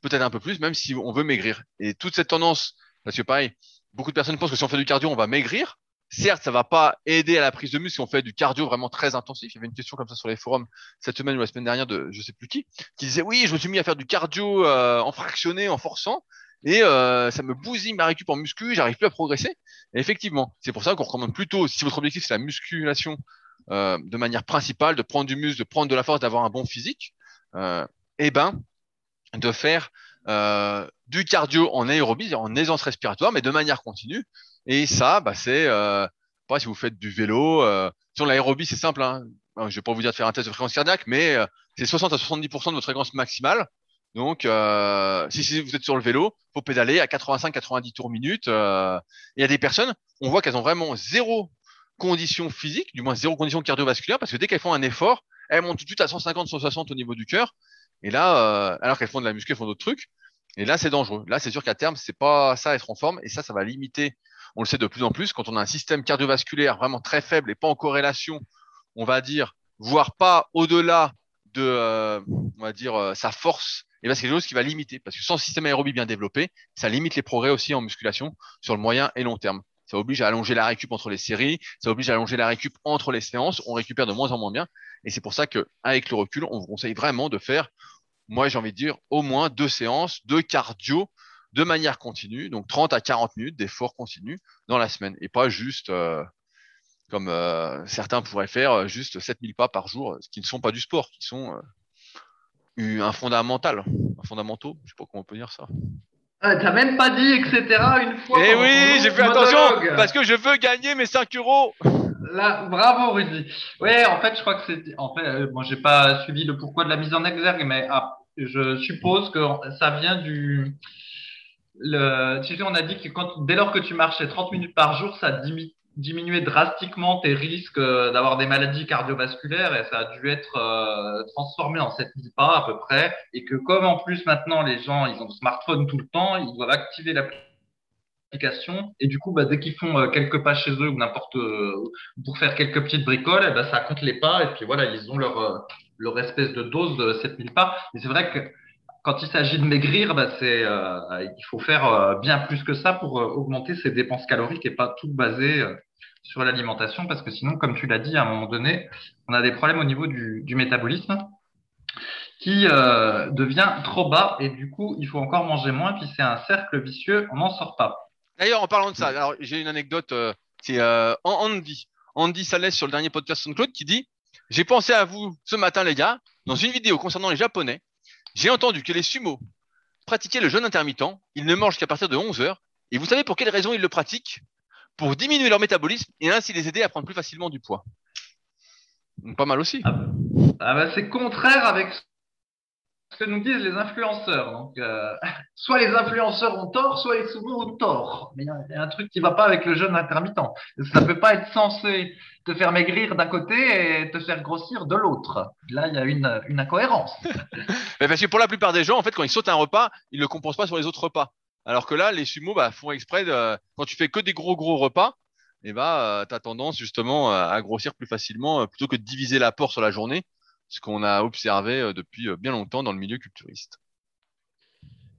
peut-être un peu plus, même si on veut maigrir. Et toute cette tendance, parce que pareil, beaucoup de personnes pensent que si on fait du cardio, on va maigrir. Certes, ça va pas aider à la prise de muscle si on fait du cardio vraiment très intensif. Il y avait une question comme ça sur les forums cette semaine ou la semaine dernière de je sais plus qui, qui disait oui, je me suis mis à faire du cardio euh, en fractionné, en forçant, et euh, ça me bousille ma récup en muscu, j'arrive plus à progresser. Et effectivement, c'est pour ça qu'on recommande plutôt, si votre objectif c'est la musculation euh, de manière principale, de prendre du muscle, de prendre de la force, d'avoir un bon physique, euh, eh ben, de faire euh, du cardio en aérobie, en aisance respiratoire, mais de manière continue. Et ça, bah, c'est, euh, pas si vous faites du vélo, euh, sur l'aérobie, c'est simple. Hein. Je vais pas vous dire de faire un test de fréquence cardiaque, mais c'est 60 à 70% de votre fréquence maximale. Donc, si, vous êtes sur le vélo, faut pédaler à 85-90 tours minute. Euh, il y a des personnes, on voit qu'elles ont vraiment zéro condition physique, du moins zéro condition cardiovasculaire, parce que dès qu'elles font un effort, elles montent tout de suite à 150-160 au niveau du cœur. Et là, euh, alors qu'elles font de la muscu, elles font d'autres trucs. Et là, c'est dangereux. Là, c'est sûr qu'à terme, c'est pas ça être en forme. Et ça, ça va limiter. On le sait de plus en plus quand on a un système cardiovasculaire vraiment très faible et pas en corrélation, on va dire, voire pas au-delà de, euh, on va dire, euh, sa force. Et ben, c'est quelque chose qui va limiter parce que sans système aérobie bien développé, ça limite les progrès aussi en musculation sur le moyen et long terme. Ça oblige à allonger la récup entre les séries, ça oblige à allonger la récup entre les séances. On récupère de moins en moins bien. Et c'est pour ça que, avec le recul, on vous conseille vraiment de faire, moi, j'ai envie de dire, au moins deux séances de cardio de manière continue, donc 30 à 40 minutes d'effort continu dans la semaine et pas juste, euh, comme euh, certains pourraient faire, euh, juste 7000 pas par jour, ce qui ne sont pas du sport, qui sont un fondamental, un fondamentaux, je sais pas comment on peut dire ça. Ah, T'as même pas dit, etc. une fois. Eh oui, j'ai fait attention parce que je veux gagner mes 5 euros. Là, bravo Rudy. Ouais, en fait, je crois que c'est. En fait, euh, moi, j'ai pas suivi le pourquoi de la mise en exergue, mais ah, je suppose que ça vient du. Le, tu sais, on a dit que quand, dès lors que tu marchais 30 minutes par jour, ça dimi- diminuait drastiquement tes risques euh, d'avoir des maladies cardiovasculaires et ça a dû être euh, transformé en 7000 pas à peu près. Et que comme en plus maintenant les gens ils ont le smartphone tout le temps, ils doivent activer l'application et du coup bah, dès qu'ils font euh, quelques pas chez eux ou n'importe pour faire quelques petites bricoles, eh ben, ça compte les pas et puis voilà ils ont leur leur espèce de dose de 7000 pas. Et c'est vrai que quand il s'agit de maigrir, bah, c'est, euh, il faut faire euh, bien plus que ça pour euh, augmenter ses dépenses caloriques et pas tout baser euh, sur l'alimentation parce que sinon, comme tu l'as dit, à un moment donné, on a des problèmes au niveau du, du métabolisme qui euh, devient trop bas et du coup, il faut encore manger moins puis c'est un cercle vicieux, on n'en sort pas. D'ailleurs, en parlant de ça, alors j'ai une anecdote, euh, c'est euh, Andy, Andy Salès sur le dernier podcast SoundCloud qui dit J'ai pensé à vous ce matin, les gars, dans une vidéo concernant les Japonais. J'ai entendu que les sumo pratiquaient le jeûne intermittent. Ils ne mangent qu'à partir de 11 heures. Et vous savez pour quelle raison ils le pratiquent? Pour diminuer leur métabolisme et ainsi les aider à prendre plus facilement du poids. Pas mal aussi. Ah, ah bah, c'est contraire avec ce que nous disent les influenceurs. Donc, euh, soit les influenceurs ont tort, soit les souvent ont tort. Mais il y a- un truc qui va pas avec le jeûne intermittent. Ça peut pas être censé te faire maigrir d'un côté et te faire grossir de l'autre. Là, il y a une, une incohérence. Mais parce que pour la plupart des gens, en fait, quand ils sautent un repas, ils ne le compensent pas sur les autres repas. Alors que là, les sumo bah, font exprès, de, quand tu fais que des gros gros repas, et bah, tu as tendance justement à à grossir plus facilement euh, plutôt que de diviser l'apport sur la journée, ce qu'on a observé euh, depuis euh, bien longtemps dans le milieu culturiste.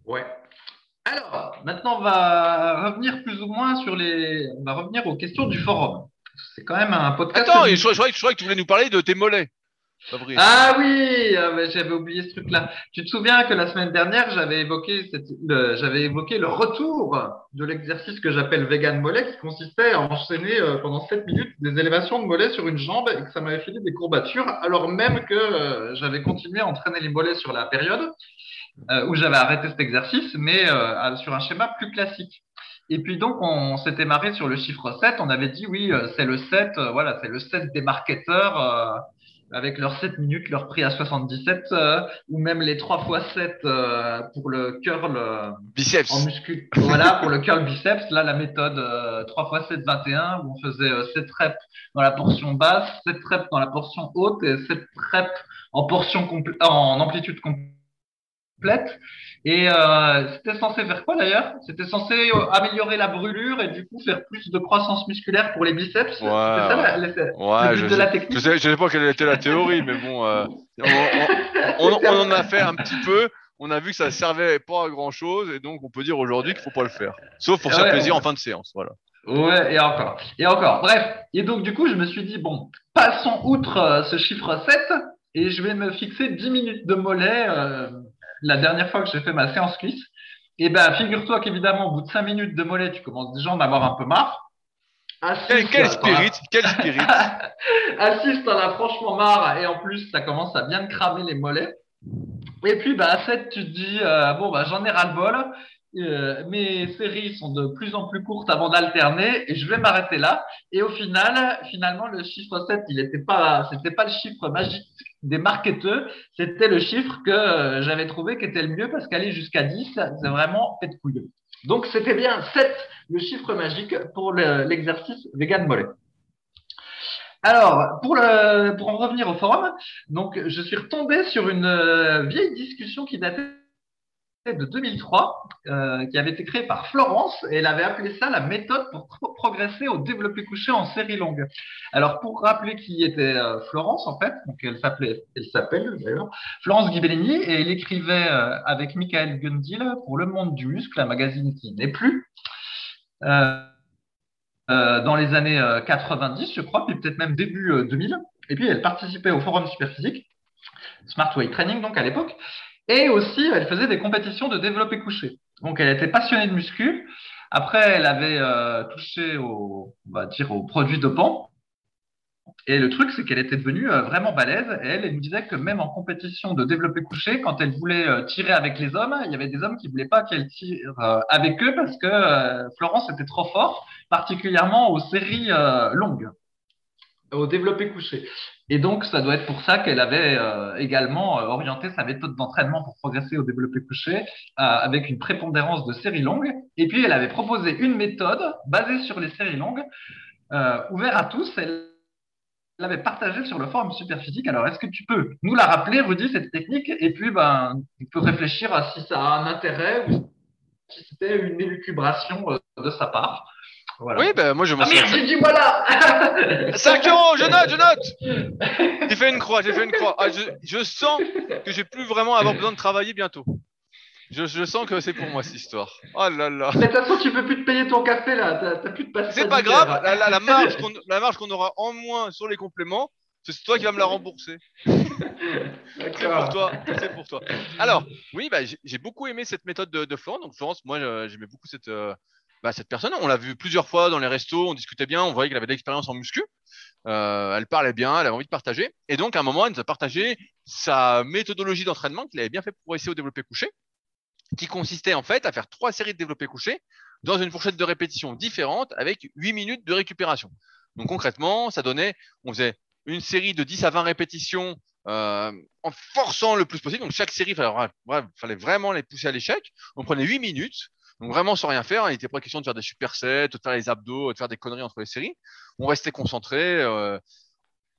Ouais. Alors, maintenant, on va revenir plus ou moins sur les. On va revenir aux questions du forum. C'est quand même un podcast. Attends, je croyais que tu voulais nous parler de tes mollets, Ah oui, ah j'avais oublié ce truc-là. Tu te souviens que la semaine dernière, j'avais évoqué, le, retour de l'exercice que j'appelle vegan mollet, qui consistait à enchaîner euh, pendant 7 minutes des élévations de mollets sur une jambe et que ça m'avait fait des courbatures, alors même que euh, j'avais continué à entraîner les mollets sur la période euh, où j'avais arrêté cet exercice, mais sur un schéma plus classique. Et puis donc, on s'était marré sur le chiffre 7. On avait dit, oui, c'est le 7, euh, voilà, c'est le 7 des marketeurs, avec leurs 7 minutes, leur prix à 77, euh, ou même les 3 fois 7 euh, pour le curl euh, Biceps. en muscu. Voilà, pour le curl biceps, là, la méthode euh, 3 fois 7, 21, où on faisait euh, 7 reps dans la portion basse, 7 reps dans la portion haute et 7 reps en portion compl- en amplitude complète. Et euh, c'était censé faire quoi d'ailleurs? C'était censé euh, améliorer la brûlure et du coup faire plus de croissance musculaire pour les biceps? Ouais, ça ouais. Ouais, je de sais, la je technique. sais, je sais pas quelle était la théorie, mais bon, euh, on, on- on- on en a fait un petit peu. On a vu que ça servait pas à grand chose, et donc on peut dire aujourd'hui qu'il faut pas le faire. Sauf pour faire Ouais. plaisir en fin de séance, voilà. Ouais, et encore. Et encore. Bref. Et donc, du coup, je me suis dit, bon, passons outre euh, ce chiffre 7 et je vais me fixer 10 minutes de mollet euh, la dernière fois que j'ai fait ma séance cuisse. Et ben, figure-toi qu'évidemment, au bout de 5 minutes de mollet, tu commences déjà à en avoir un peu marre. Quel, spirit, quel spirit. à 6, t'en as franchement marre et en plus, ça commence à bien te cramer les mollets. Et puis, bah, à 7, tu te dis, euh, bon, bah, j'en ai ras-le-bol. Euh, mes séries sont de plus en plus courtes avant d'alterner et je vais m'arrêter là. Et au final, finalement, le chiffre 7, il était pas, c'était pas le chiffre magique des marketeurs, c'était le chiffre que euh, j'avais trouvé qui était le mieux parce qu'aller jusqu'à 10, c'est vraiment fait de. Donc, c'était bien 7, le chiffre magique pour le- l'exercice vegan mollet. Alors, pour, pour en revenir au forum, donc je suis retombé sur une euh, vieille discussion qui datait de 2003, euh, qui avait été créée par Florence, et elle avait appelé ça la méthode pour pro- progresser au développé couché en série longue. Alors, pour rappeler qui était euh, Florence, en fait, elle s'appelait, elle s'appelle Florence Ghibellini, et elle écrivait euh, avec Michael Gundil pour Le Monde du Muscle, un magazine qui n'est plus. Dans les années euh, 90, je crois, puis peut-être même début euh, 2000. Et puis, elle participait au Forum Superphysique, Smart Weight Training, donc à l'époque. Et aussi, elle faisait des compétitions de développé couché. Donc, elle était passionnée de muscu. Après, elle avait euh, touché au, on va dire, aux produits dopants. Et le truc, c'est qu'elle était devenue euh, vraiment balèze. Et elle, elle nous disait que même en compétition de développé couché, quand elle voulait euh, tirer avec les hommes, il y avait des hommes qui voulaient pas qu'elle tire avec eux parce que Florence était trop fort, particulièrement aux séries longues, au développé couché. Et donc, ça doit être pour ça qu'elle avait euh, également euh, orienté sa méthode d'entraînement pour progresser au développé couché euh, avec une prépondérance de séries longues. Et puis, elle avait proposé une méthode basée sur les séries longues, ouverte à tous. Elle l'avait partagée sur le forum Superphysique. Alors, est-ce que tu peux nous la rappeler, Rudy, cette technique? Et puis, ben, on peut réfléchir à si ça a un intérêt ou si c'était une élucubration de sa part. Voilà. Oui, ben moi je m'en Ah merde, j'ai dit voilà 5 euros, je note, je note. J'ai fait une croix, j'ai fait une croix. Ah, je, je sens que j'ai plus vraiment avoir besoin de travailler bientôt. Je, je sens que c'est pour moi cette histoire. Oh là là. Mais de toute façon, tu peux plus te payer ton café là, t'as plus de passe C'est pas grave, la, la, la marge qu'on la marge qu'on aura en moins sur les compléments, c'est toi qui vas me la rembourser. C'est pour toi, c'est pour toi. Alors, oui, bah, j'ai beaucoup aimé cette méthode de, de Florence. Donc Florence, moi, je- j'aimais beaucoup cette, euh, bah, cette personne. On l'a vu plusieurs fois dans les restos, on discutait bien, on voyait qu'elle avait de l'expérience en muscu. Euh, elle parlait bien, elle avait envie de partager. Et donc, à un moment, elle nous a partagé sa méthodologie d'entraînement qu'il avait bien fait pour progresser au développé couché, qui consistait en fait à faire trois séries de développé couché dans une fourchette de répétition différente avec 8 minutes de récupération. Donc concrètement, ça donnait, on faisait une série de 10 à 20 répétitions euh, en forçant le plus possible. Donc chaque série, il fallait, fallait vraiment les pousser à l'échec. On prenait 8 minutes, donc vraiment sans rien faire. Il n'était pas question de faire des supersets, de faire les abdos, de faire des conneries entre les séries. On restait concentré. Euh...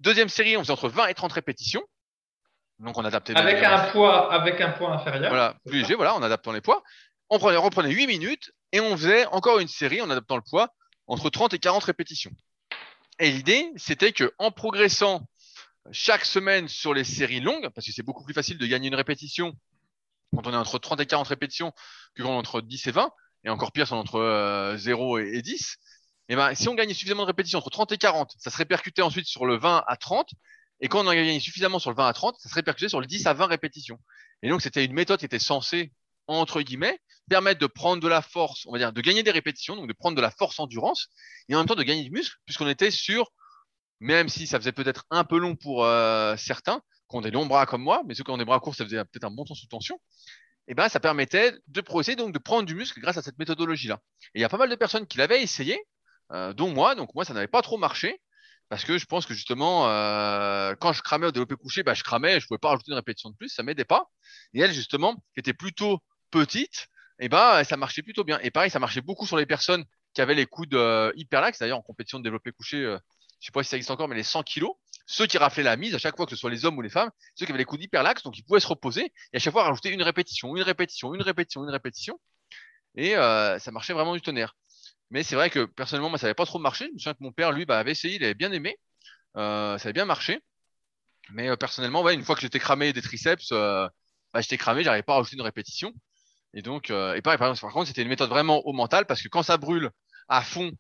Deuxième série, on faisait entre 20 et 30 répétitions. Donc on adaptait. Avec un poids, avec un poids inférieur. Voilà, plus léger, voilà, en adaptant les poids. On prenait, reprenait 8 minutes et on faisait encore une série en adaptant le poids entre 30 et 40 répétitions. Et l'idée, c'était que en progressant chaque semaine sur les séries longues, parce que c'est beaucoup plus facile de gagner une répétition quand on est entre 30 et 40 répétitions que quand on est entre 10 et 20, et encore pire, c'est entre euh, 0 et, et 10. Et ben, si on gagnait suffisamment de répétitions entre 30 et 40, ça se répercutait ensuite sur le 20 à 30. Et quand on en gagnait suffisamment sur le 20 à 30, ça se répercutait sur le 10 à 20 répétitions. Et donc, c'était une méthode qui était censée, entre guillemets, permettre de prendre de la force, on va dire, de gagner des répétitions, donc de prendre de la force endurance, et en même temps de gagner du muscle, puisqu'on était sur, même si ça faisait peut-être un peu long pour euh, certains, qui ont des longs bras comme moi, mais ceux qui ont des bras courts, ça faisait peut-être un bon temps sous tension, et ben ça permettait de progresser, donc de prendre du muscle grâce à cette méthodologie-là. Et il y a pas mal de personnes qui l'avaient essayé, euh, dont moi, donc moi ça n'avait pas trop marché, parce que je pense que justement, euh, quand je cramais au développé couché, bah, je cramais, je pouvais pas rajouter une répétition de plus, ça m'aidait pas. Et elle, justement, qui était plutôt petite, et ben ça marchait plutôt bien. Et pareil, ça marchait beaucoup sur les personnes qui avaient les coudes euh, hyper laxes. D'ailleurs, en compétition de développé couché, euh, je sais pas si ça existe encore, mais les 100 kilos, ceux qui raflaient la mise à chaque fois, que ce soit les hommes ou les femmes, ceux qui avaient les coups d'hyperlaxe, donc ils pouvaient se reposer et à chaque fois rajouter une répétition, une répétition, une répétition, une répétition. Et euh, ça marchait vraiment du tonnerre. Mais c'est vrai que personnellement, moi, ça n'avait pas trop marché. Je me souviens que mon père, lui, bah, avait essayé, il avait bien aimé. Euh, ça avait bien marché. Mais euh, personnellement, ouais, une fois que j'étais cramé des triceps, euh, bah, j'étais cramé, j'arrivais pas à rajouter une répétition. Et donc, euh, et pareil, par, par contre, c'était une méthode vraiment au mental parce que quand ça brûle à fond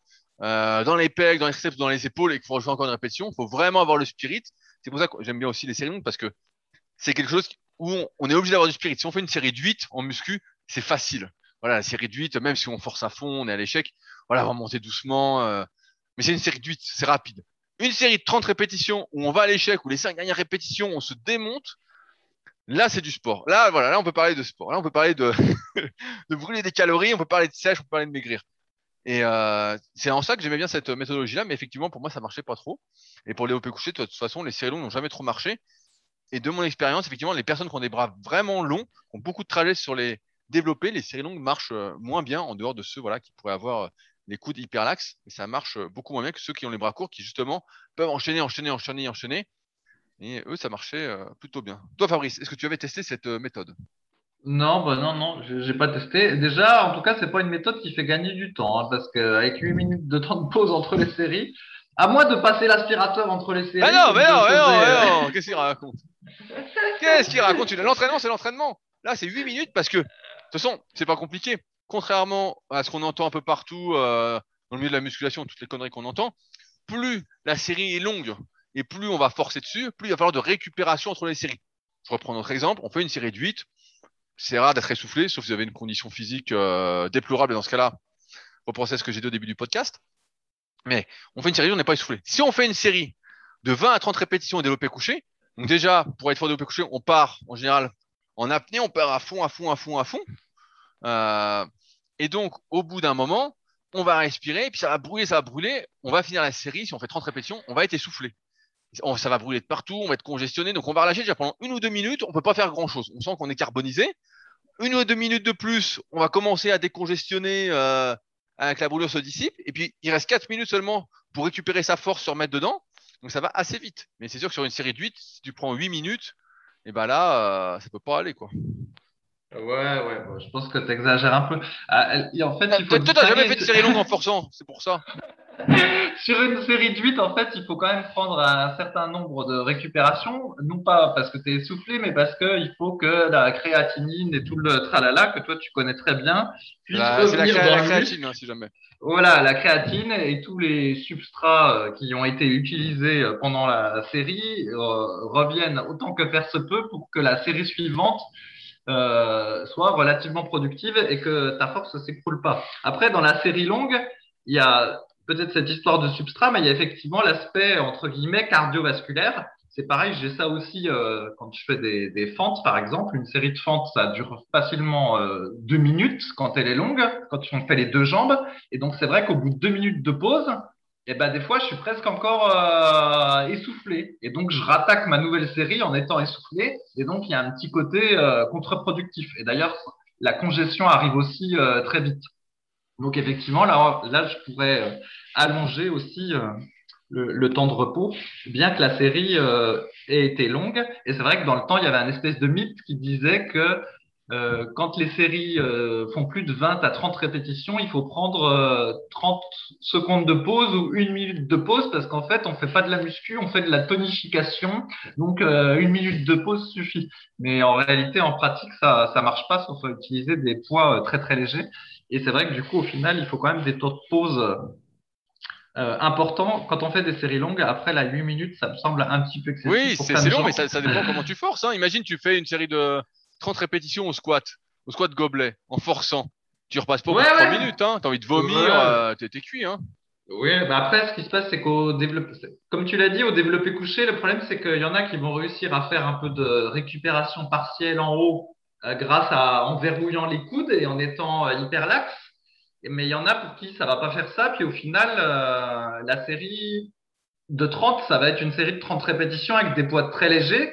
euh, dans les pecs, dans les triceps, dans les épaules et qu'il faut rajouter encore une répétition, il faut vraiment avoir le spirit. C'est pour ça que j'aime bien aussi les séries longues parce que c'est quelque chose où on, on est obligé d'avoir du spirit. Si on fait une série de 8 en muscu, c'est facile. Voilà, la série de 8, même si on force à fond, on est à l'échec, voilà, on va monter doucement. euh, mais c'est une série de 8, c'est rapide. Une série de 30 répétitions où on va à l'échec, où les 5 dernières répétitions, on se démonte. Là, c'est du sport. Là, voilà, là, on peut parler de sport. Là, on peut parler de, de brûler des calories, on peut parler de sèche, on peut parler de maigrir. Et euh, c'est en ça que j'aimais bien cette méthodologie-là, mais effectivement, pour moi, ça marchait pas trop. Et pour les OP couchés, de toute façon, les séries longues n'ont jamais trop marché. Et de mon expérience, effectivement, les personnes qui ont des bras vraiment longs, qui ont beaucoup de trajets sur les développés, les séries longues marchent euh, moins bien en dehors de ceux voilà, qui pourraient avoir euh, les coudes hyperlaxes. Et ça marche euh, beaucoup moins bien que ceux qui ont les bras courts, qui justement peuvent enchaîner, enchaîner, enchaîner, enchaîner. Et eux, ça marchait euh, plutôt bien. Toi, Fabrice, est-ce que tu avais testé cette euh, méthode? Non, bah non, non, j'ai pas testé. Déjà, en tout cas, c'est pas une méthode qui fait gagner du temps, hein, parce qu'avec 8 minutes de temps de pause entre les séries, à moins de passer l'aspirateur entre les séries. Ah non, mais non, mais non, mais euh, non Qu'est-ce qu'il raconte? Qu'est-ce qu'il raconte? L'entraînement, c'est l'entraînement. Là, c'est 8 minutes parce que, de toute façon, c'est pas compliqué. Contrairement à ce qu'on entend un peu partout euh, dans le milieu de la musculation, toutes les conneries qu'on entend, plus la série est longue et plus on va forcer dessus, plus il va falloir de récupération entre les séries. Je reprends notre exemple. On fait une série de 8. C'est rare d'être essoufflé, sauf si vous avez une condition physique euh, déplorable. Dans ce cas-là, repensez à ce que j'ai dit au début du podcast. Mais on fait une série, on n'est pas essoufflé. Si on fait une série de 20 à 30 répétitions développé couché, donc déjà, pour être fort développé couché, on part en général en apnée, on part à fond, à fond, à fond, à fond. Euh, et donc, au bout d'un moment, on va respirer, puis ça va brûler, ça va brûler. On va finir la série, si on fait 30 répétitions, on va être essoufflé. On- ça va brûler de partout, on va être congestionné, donc on va relâcher déjà pendant une ou deux minutes, on peut pas faire grand chose. On sent qu'on est carbonisé. Une ou deux minutes de plus, on va commencer à décongestionner euh, avec la brûlure se dissipe. Et puis, il reste quatre minutes seulement pour récupérer sa force, se remettre dedans. Donc ça va assez vite. Mais c'est sûr que sur une série de 8, si tu prends 8 minutes, et ben là, euh, ça peut pas aller quoi. Ouais, ouais, bon, je pense que tu exagères un peu. Ah, en fait, il faut Toi, toi, t'as jamais fait de série longue en forçant, c'est pour ça. Sur une série de 8, en fait, il faut quand même prendre un certain nombre de récupérations, non pas parce que tu es essoufflé, mais parce qu'il faut que la créatinine et tout le tralala que toi tu connais très bien puisse La- C'est la, cré- créatine, hein, si jamais. Voilà, la créatine et tous les substrats euh, qui ont été utilisés euh, pendant la série euh, reviennent autant que faire se peut pour que la série suivante euh, soit relativement productive et que ta force ne s'écroule pas. Après, dans la série longue, il y a peut-être cette histoire de substrat, mais il y a effectivement l'aspect entre guillemets cardiovasculaire. C'est pareil, j'ai ça aussi euh, quand je fais des, fentes, par exemple. Une série de fentes, ça dure facilement euh, deux minutes quand elle est longue, quand on fait les deux jambes. Et donc, c'est vrai qu'au bout de deux minutes de pause, eh ben, des fois, je suis presque encore euh, essoufflé. Et donc, je rattaque ma nouvelle série en étant essoufflé. Et donc, il y a un petit côté euh, contre-productif. Et d'ailleurs, la congestion arrive aussi très vite. Donc, effectivement, là, là je pourrais euh, allonger aussi euh, le, temps de repos, bien que la série euh, ait été longue. Et c'est vrai que dans le temps, il y avait un espèce de mythe qui disait que quand les séries font plus de 20 à 30 répétitions, il faut prendre euh, 30 secondes de pause ou une minute de pause parce qu'en fait, on fait pas de la muscu, on fait de la tonification. Donc, une minute de pause suffit. Mais en réalité, en pratique, ça ça marche pas sauf à utiliser des poids très très légers. Et c'est vrai que du coup, au final, il faut quand même des temps de pause euh, importants. Quand on fait des séries longues, après la 8 minutes, ça me semble un petit peu excessif. Oui, c'est long, mais ça, ça dépend comment tu forces. Hein. Imagine, tu fais une série de 30 répétitions au squat, au squat gobelet, en forçant. Tu repasses pas Ouais, de 3 ouais. minutes, hein. T'as envie de vomir, Ouais. euh, t'es cuit, hein. Oui, bah après, ce qui se passe, c'est qu'au développé, comme tu l'as dit, au développé couché, le problème, c'est qu'il y en a qui vont réussir à faire un peu de récupération partielle en haut euh, grâce à en verrouillant les coudes et en étant euh, hyper lax. Mais il y en a pour qui ça va pas faire ça. Puis au final, euh, la série de 30, ça va être une série de 30 répétitions avec des poids très légers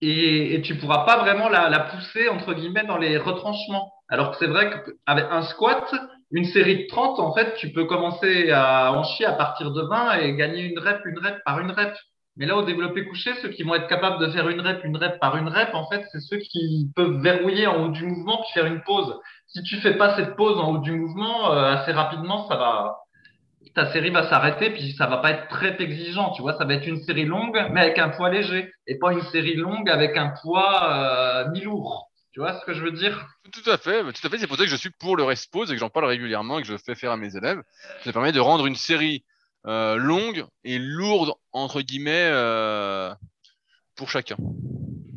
et, et tu pourras pas vraiment la, la pousser entre guillemets dans les retranchements. Alors que c'est vrai qu'avec un squat, une série de 30, en fait, tu peux commencer à en chier à partir de 20 et gagner une rep, une rep par une rep. Mais là, au développé couché, ceux qui vont être capables de faire une rep, une rep par une rep, en fait, c'est ceux qui peuvent verrouiller en haut du mouvement puis faire une pause. Si tu fais pas cette pause en haut du mouvement, euh, assez rapidement, ta série va s'arrêter puis ça va pas être très exigeant. Tu vois, ça va être une série longue, mais avec un poids léger et pas une série longue avec un poids euh, mi-lourd. Tu vois ce que je veux dire? Tout à fait, tout à fait. C'est pour ça que je suis pour le rest pause et que j'en parle régulièrement et que je fais faire à mes élèves. Ça permet de rendre une série euh, longue et lourde entre guillemets euh, pour chacun.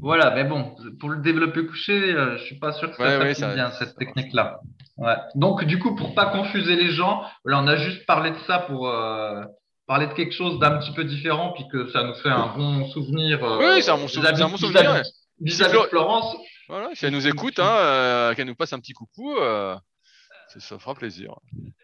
Voilà, mais bon, pour le développer couché, euh, je suis pas sûr que ça Ouais, ouais, s'applique ça- bien cette technique-là. Ouais. Donc du coup, pour pas confuser les gens, là on a juste parlé de ça pour euh, parler de quelque chose d'un petit peu différent, puis que ça nous fait un bon souvenir. Oui, c'est un bon souvenir, vis-à-vis- bon de Florence, Voilà, si elle nous écoute, hein, qu'elle nous passe un petit coucou, ça, ça fera plaisir.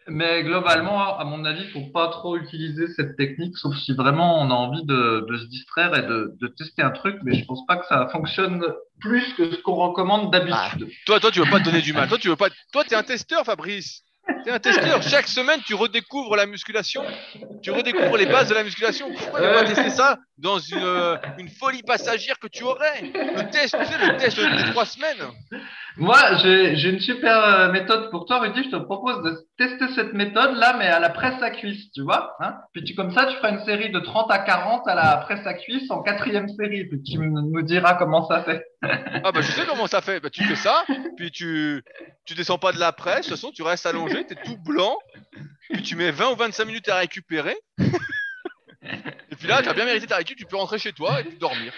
mais globalement, à mon avis, il faut pas trop utiliser cette technique, sauf si vraiment on a envie de, de se distraire et de, de tester un truc, mais je pense pas que ça fonctionne plus que ce qu'on recommande d'habitude. Toi, toi, tu veux pas te donner du mal. Toi, tu veux pas. Toi, t'es un testeur, Fabrice. T'es un testeur. Chaque semaine, tu redécouvres la musculation. Tu redécouvres les bases de la musculation. Pourquoi ne pas tester ça dans une, euh, une folie passagère que tu aurais? Le test, tu sais, le test de trois semaines. Moi, j'ai une super euh, méthode pour toi, Rudy. Je te propose de tester cette méthode-là, mais à la presse à cuisse, tu vois. Hein puis tu, comme ça, tu feras une série de 30 à 40 à la presse à cuisse en quatrième série. Puis tu nous diras comment ça fait. Ah bah je sais comment ça fait. Bah, tu fais ça, puis tu tu descends pas de la presse. De toute façon, tu restes allongé, t'es tout blanc. Puis tu mets 20 ou 25 minutes à récupérer. Et puis là, tu as bien mérité ta récup, tu peux rentrer chez toi et puis dormir.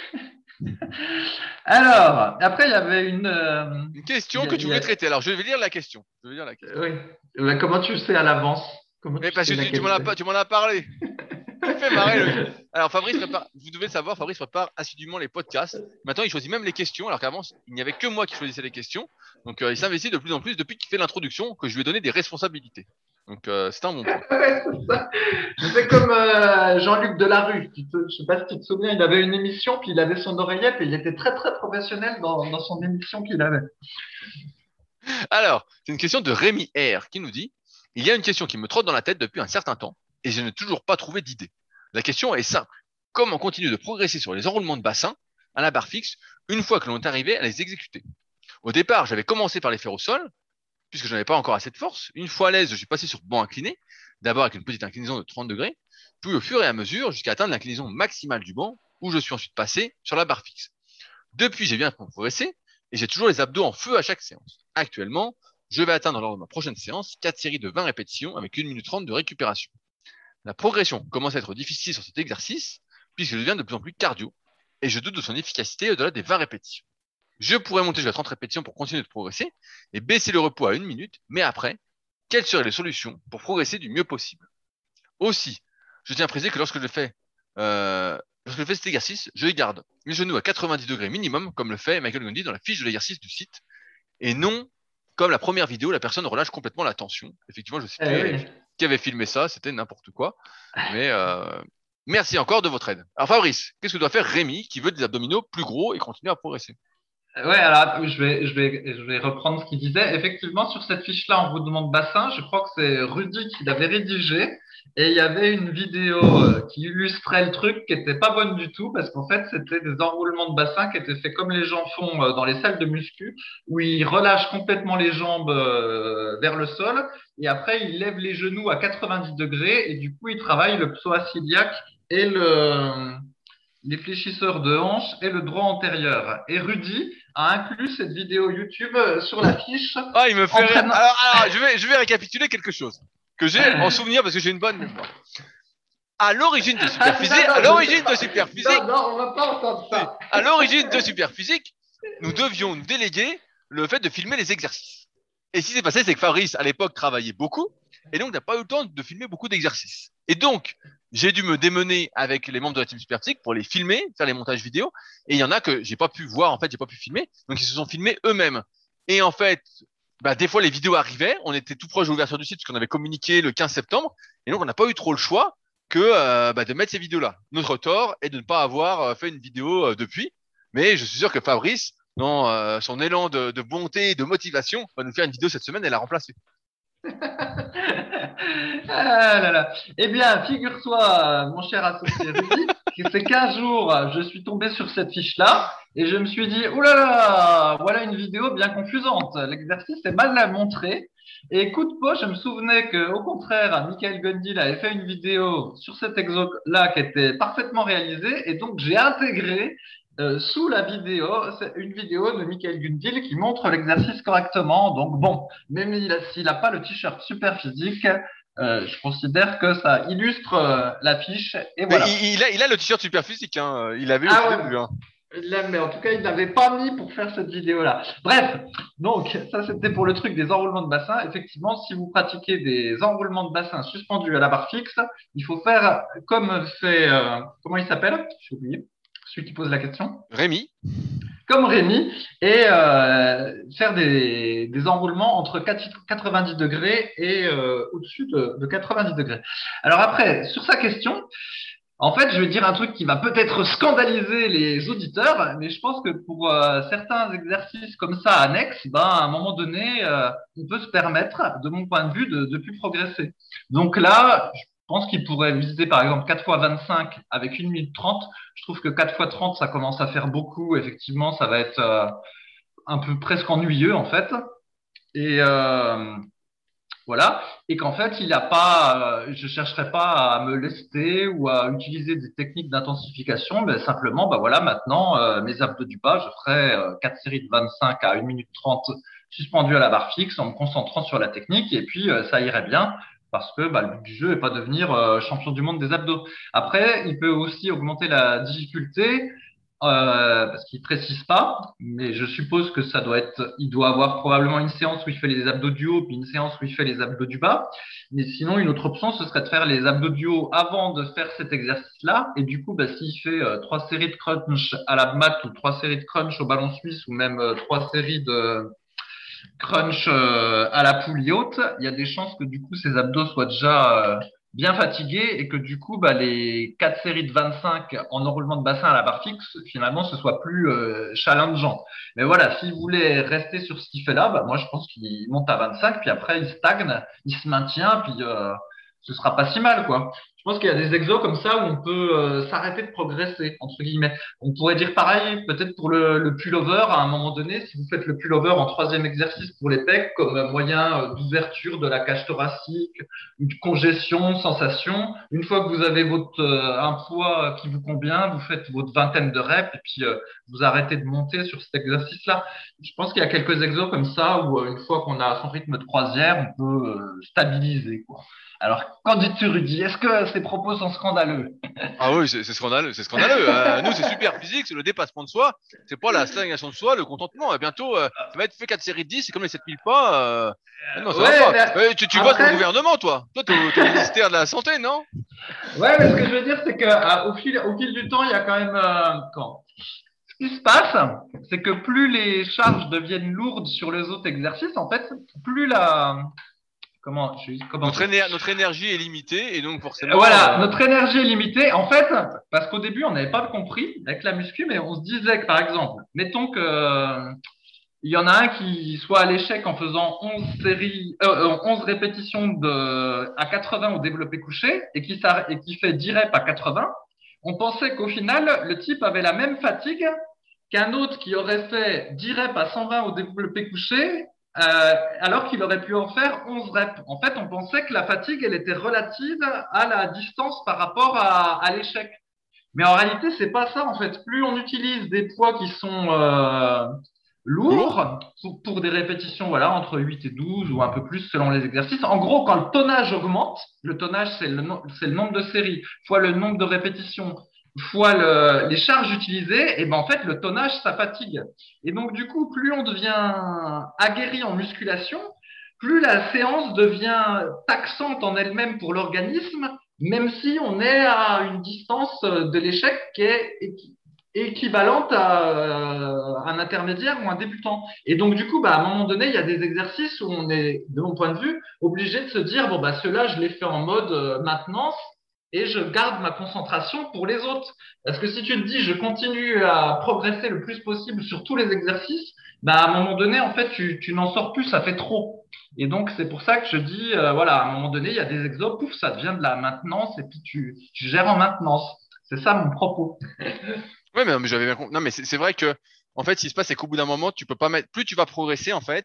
Alors, après, il y avait une. euh, Une question que tu voulais a- traiter. Alors, je vais lire la question. Je vais lire la question. oui. Euh, comment tu le sais à l'avance? Mais parce que tu, tu m'en as parlé. Tu me fais marrer le. Alors, Fabrice prépare. Vous devez le savoir, Fabrice prépare assidûment les podcasts. Maintenant, il choisit même les questions, alors qu'avant, il n'y avait que moi qui choisissais les questions. Donc, euh, il s'investit de plus en plus depuis qu'il fait l'introduction, que je lui ai donné des responsabilités. Donc, euh, c'est un bon point. Ouais, c'est comme euh, Jean-Luc Delarue. Je sais pas si tu te souviens, il avait une émission, puis il avait son oreillette, et il était très très professionnel dans, dans son émission qu'il avait. Alors, c'est une question de Rémi R qui nous dit Il y a une question qui me trotte dans la tête depuis un certain temps et je n'ai toujours pas trouvé d'idée. La question est simple Comment continuer de progresser sur les enroulements de bassin à la barre fixe une fois que l'on est arrivé à les exécuter Au départ, j'avais commencé par les faire au sol, puisque je n'avais pas encore assez de force. Une fois à l'aise, je suis passé sur banc incliné, d'abord avec une petite inclinaison de 30 degrés, puis au fur et à mesure jusqu'à atteindre l'inclinaison maximale du banc, où je suis ensuite passé sur la barre fixe. Depuis, j'ai bien progressé et j'ai toujours les abdos en feu à chaque séance. Actuellement, je vais atteindre lors de ma prochaine séance 4 séries de 20 répétitions avec 1 minute 30 de récupération. La progression commence à être difficile sur cet exercice puisque je deviens de plus en plus cardio et je doute de son efficacité au-delà des 20 répétitions. Je pourrais monter jusqu'à 30 répétitions pour continuer de progresser et baisser le repos à 1 minute, mais après, quelles seraient les solutions pour progresser du mieux possible? Aussi, je tiens à préciser que lorsque je fais, euh, lorsque je fais cet exercice, je garde les genoux à 90 degrés minimum, comme le fait Michael Gundy dans la fiche de l'exercice du site, et non comme la première vidéo, la personne relâche complètement la tension. Effectivement, je sais oui. qui avait filmé ça, c'était n'importe quoi. Mais euh, merci encore de votre aide. Alors Fabrice, qu'est-ce que doit faire Rémi qui veut des abdominaux plus gros et continuer à progresser? Ouais, alors je vais, je vais, je vais reprendre ce qu'il disait. Effectivement, sur cette fiche-là, on vous demande bassin. Je crois que c'est Rudy qui l'avait rédigé. Et il y avait une vidéo euh, qui illustrait le truc qui était pas bonne du tout parce qu'en fait, c'était des enroulements de bassin qui étaient faits comme les gens font euh, dans les salles de muscu où ils relâchent complètement les jambes euh, vers le sol et après ils lèvent les genoux à 90 degrés et du coup ils travaillent le psoas et le, les fléchisseurs de hanche et le droit antérieur. Et Rudy a inclus cette vidéo YouTube euh, sur la fiche. Ah, il me fait rire. Alors, alors, je, vais, je vais récapituler quelque chose que j'ai en souvenir parce que j'ai une bonne mémoire. À l'origine de Superphysique, à l'origine de Superphysique, Non, non, on va pas entendre ça. à l'origine de Superphysique, nous devions nous déléguer le fait de filmer les exercices. Et ce qui s'est passé, c'est que Fabrice, à l'époque, travaillait beaucoup, et donc n'a pas eu le temps de filmer beaucoup d'exercices. Et donc, j'ai dû me démener avec les membres de la team Superphysique pour les filmer, faire les montages vidéo, et il y en a que j'ai pas pu voir, en fait, j'ai pas pu filmer, donc ils se sont filmés eux-mêmes. Et en fait, bah, des fois, les vidéos arrivaient, on était tout proche de l'ouverture du site, puisqu'on avait communiqué le 15 septembre, et donc on n'a pas eu trop le choix que euh, bah, de mettre ces vidéos-là. Notre tort est de ne pas avoir euh, fait une vidéo euh, depuis, mais je suis sûr que Fabrice, dans son élan de, de bonté et de motivation, va nous faire une vidéo cette semaine et la remplacer. Ah là là. Eh bien, figure-toi, mon cher associé Rudy, c'est qu'un jour, je suis tombé sur cette fiche-là et je me suis dit, là, voilà une vidéo bien confusante. L'exercice est mal montré. Et coup de peau, je me souvenais que, au contraire, Michael Gundil avait fait une vidéo sur cet exo-là qui était parfaitement réalisée. Et donc, j'ai intégré euh, sous la vidéo une vidéo de Michael Gundil qui montre l'exercice correctement. Donc, bon, même s'il n'a pas le t-shirt super physique, euh, je considère que ça illustre euh, l'affiche. Et voilà. il, a, il, a, le t-shirt super physique. Hein. Il avait ah, ouais, hein. Mais en tout cas, il n'avait pas mis pour faire cette vidéo-là. Bref, donc ça c'était pour le truc des enroulements de bassin. Effectivement, si vous pratiquez des enroulements de bassin suspendus à la barre fixe, il faut faire comme fait, euh, comment il s'appelle? J'ai oublié. Celui qui pose la question? Rémi. Comme Rémi et euh, faire des, des, enroulements entre 90 degrés et euh, au-dessus de, de 90 degrés. Alors après, sur sa question, en fait, je vais dire un truc qui va peut-être scandaliser les auditeurs, mais je pense que pour euh, certains exercices comme ça annexes, ben, à un moment donné, on peut se permettre, de mon point de vue, de, de plus progresser. Donc là, je pense qu'il pourrait viser par exemple 4 fois 25 avec 1 minute 30. Je trouve que 4 fois 30, ça commence à faire beaucoup. Effectivement, ça va être euh, un peu presque ennuyeux en fait. Et voilà, et qu'en fait, il a pas, euh, je chercherai pas à me lester ou à utiliser des techniques d'intensification, mais simplement, bah voilà, maintenant, euh, mes abdos du bas, je ferai euh, 4 séries de 25 à 1 minute 30 suspendues à la barre fixe en me concentrant sur la technique, et puis euh, ça irait bien parce que bah, le but du jeu n'est pas devenir champion du monde des abdos. Après, il peut aussi augmenter la difficulté euh, parce qu'il précise pas, mais je suppose que ça doit être, il doit avoir probablement une séance où il fait les abdos du haut, puis une séance où il fait les abdos du bas. Mais sinon, une autre option, ce serait de faire les abdos du haut avant de faire cet exercice-là. Et du coup, bah, s'il fait euh, trois séries de crunch à la mat ou trois séries de crunch au ballon suisse ou même euh, trois séries de crunch à la poulie haute, il y a des chances que du coup, ces abdos soient déjà bien fatigué et que du coup, bah, les quatre séries de 25 en enroulement de bassin à la barre fixe, finalement, ce soit plus euh, challengeant. Mais voilà, s'il voulait rester sur ce qu'il fait là, bah, moi, je pense qu'il monte à 25, puis après, il stagne, il se maintient, puis euh, ce sera pas si mal, quoi. Je pense qu'il y a des exos comme ça où on peut euh, s'arrêter de progresser, entre guillemets. On pourrait dire pareil, peut-être pour le, le pullover, à un moment donné, si vous faites le pullover en troisième exercice pour les pecs, comme moyen euh, d'ouverture de la cage thoracique, une congestion, sensation, une fois que vous avez votre euh, un poids qui vous convient, vous faites votre vingtaine de reps et puis vous arrêtez de monter sur cet exercice-là. Je pense qu'il y a quelques exos comme ça où une fois qu'on a son rythme de croisière, on peut stabiliser, quoi. Alors, qu'en dis-tu, Rudy? Est-ce que ces propos sont scandaleux? Ah oui, c'est scandaleux, c'est scandaleux. Euh, nous, c'est super physique, c'est le dépassement de soi, c'est pas la stagnation de soi, le contentement. Et bientôt, euh, ça va être fait 4 séries de 10, c'est comme les 7000 pas. Euh... Non, ça va pas. tu, tu vois ton gouvernement, toi. Toi, tu es au ministère de la Santé, non? Ouais, mais ce que je veux dire, c'est qu'au fil, au fil du temps, il y a quand même. Euh, quand? Ce qui se passe, c'est que plus les charges deviennent lourdes sur les autres exercices, en fait, plus la, Comment, notre, énergie est limitée et donc forcément. Voilà, euh, notre énergie est limitée. En fait, parce qu'au début, on n'avait pas compris avec la muscu, mais on se disait que, par exemple, mettons que euh, il y en a un qui soit à l'échec en faisant 11 séries, euh, 11 répétitions de, à 80 au développé couché et qui, et qui fait 10 reps à 80. On pensait qu'au final, le type avait la même fatigue qu'un autre qui aurait fait 10 reps à 120 au développé couché euh, alors qu'il aurait pu en faire 11 reps. En fait, on pensait que la fatigue, elle était relative à la distance par rapport à, l'échec. Mais en réalité, c'est pas ça. En fait, plus on utilise des poids qui sont euh, lourds pour, des répétitions, voilà, entre 8 et 12 ou un peu plus selon les exercices. En gros, quand le tonnage augmente, le tonnage, c'est le, le nombre de séries fois le nombre de répétitions fois le, les charges utilisées, et ben en fait le tonnage ça fatigue. Et donc du coup, plus on devient aguerri en musculation, plus la séance devient taxante en elle-même pour l'organisme, même si on est à une distance de l'échec qui est équivalente à euh, un intermédiaire ou un débutant. Et donc, du coup, bah, à un moment donné, il y a des exercices où on est, de mon point de vue, obligé de se dire, bon, bah, ceux-là, je les fais en mode euh, maintenance et je garde ma concentration pour les autres. Parce que si tu te dis, je continue à progresser le plus possible sur tous les exercices, bah, à un moment donné, en fait, tu, tu n'en sors plus, ça fait trop. Et donc, c'est pour ça que je dis, euh, voilà, à un moment donné, il y a des exos, pouf, ça devient de la maintenance, et puis tu, tu gères en maintenance. C'est ça mon propos. Oui, mais, j'avais bien compris. Non, mais c'est vrai que, en fait, ce qui se passe, c'est qu'au bout d'un moment, tu peux pas mettre, plus tu vas progresser, en fait,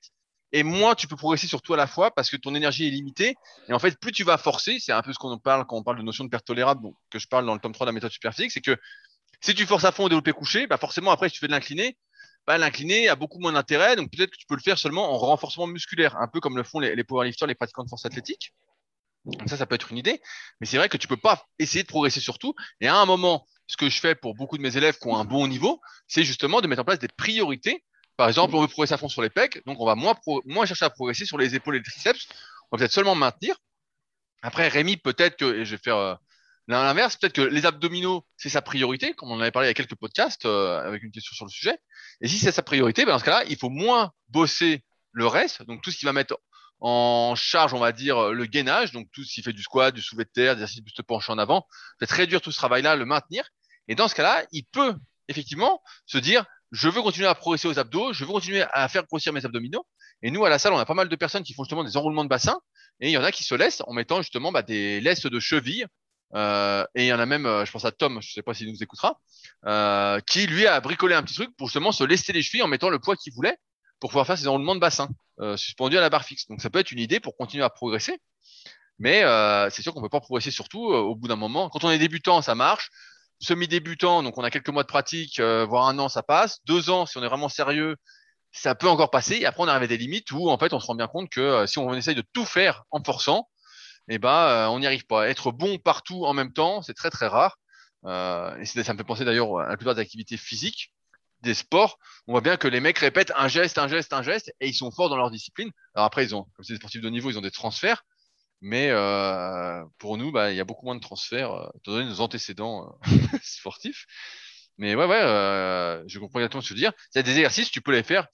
et moins tu peux progresser sur tout à la fois parce que ton énergie est limitée. Et en fait, plus tu vas forcer, c'est un peu ce qu'on parle quand on parle de notion de perte tolérable, que je parle dans le tome 3 de la méthode superphysique, c'est que si tu forces à fond au développé couché, bah forcément, après, si tu fais de l'incliné, bah, l'incliné a beaucoup moins d'intérêt, donc peut-être que tu peux le faire seulement en renforcement musculaire, un peu comme le font les, les powerlifters, les pratiquants de force athlétique. Ça, ça peut être une idée. Mais c'est vrai que tu peux pas essayer de progresser sur tout. Et à un moment, ce que je fais pour beaucoup de mes élèves qui ont un bon niveau, c'est justement de mettre en place des priorités. Par exemple, on veut progresser à fond sur les pecs, donc on va moins, moins chercher à progresser sur les épaules et les triceps. On va peut-être seulement maintenir. Après, Rémi, peut-être que, et je vais faire euh, l'inverse, peut-être que les abdominaux, c'est sa priorité, comme on en avait parlé il y a quelques podcasts euh, avec une question sur le sujet. Et si c'est sa priorité, ben dans ce cas-là, il faut moins bosser le reste, donc tout ce qui va mettre en charge, on va dire, le gainage, donc tout ce qui fait du squat, du soulevé de terre, des exercices de penché en avant, peut-être réduire tout ce travail-là, le maintenir. Et dans ce cas-là, il peut effectivement se dire, je veux continuer à progresser aux abdos, je veux continuer à faire grossir mes abdominaux. Et nous, à la salle, on a pas mal de personnes qui font justement des enroulements de bassin, et il y en a qui se laissent en mettant justement bah, des laisses de cheville. Euh, et il y en a même, euh, je pense à Tom, je sais pas s'il nous écoutera, euh, qui lui a bricolé un petit truc pour justement se laisser les chevilles en mettant le poids qu'il voulait pour pouvoir faire ses enroulements de bassin euh, suspendus à la barre fixe. Donc ça peut être une idée pour continuer à progresser. Mais euh, c'est sûr qu'on peut pas progresser surtout euh, au bout d'un moment. Quand on est débutant, ça marche. Semi-débutant, donc on a quelques mois de pratique, euh, voire un an, ça passe. Deux ans, si on est vraiment sérieux, ça peut encore passer. Et après, on arrive à des limites où en fait, on se rend bien compte que euh, si on essaye de tout faire en forçant, eh ben, euh, on n'y arrive pas. Être bon partout en même temps, c'est très très rare. et ça me fait penser d'ailleurs à la plupart des activités physiques des sports, on voit bien que les mecs répètent un geste, un geste, un geste, et ils sont forts dans leur discipline. Alors après, ils ont, comme c'est des sportifs de niveau, ils ont des transferts, mais euh, pour nous, bah, il y a beaucoup moins de transferts, euh, étant donné nos antécédents euh, sportifs. Mais ouais, ouais, euh, je comprends exactement ce que tu veux dire. Il y a des exercices, tu peux les faire.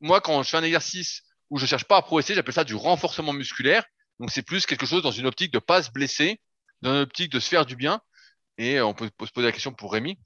Moi, quand je fais un exercice où je cherche pas à progresser, j'appelle ça du renforcement musculaire. Donc c'est plus quelque chose dans une optique de pas se blesser, dans une optique de se faire du bien. Et on peut se poser la question pour Rémi.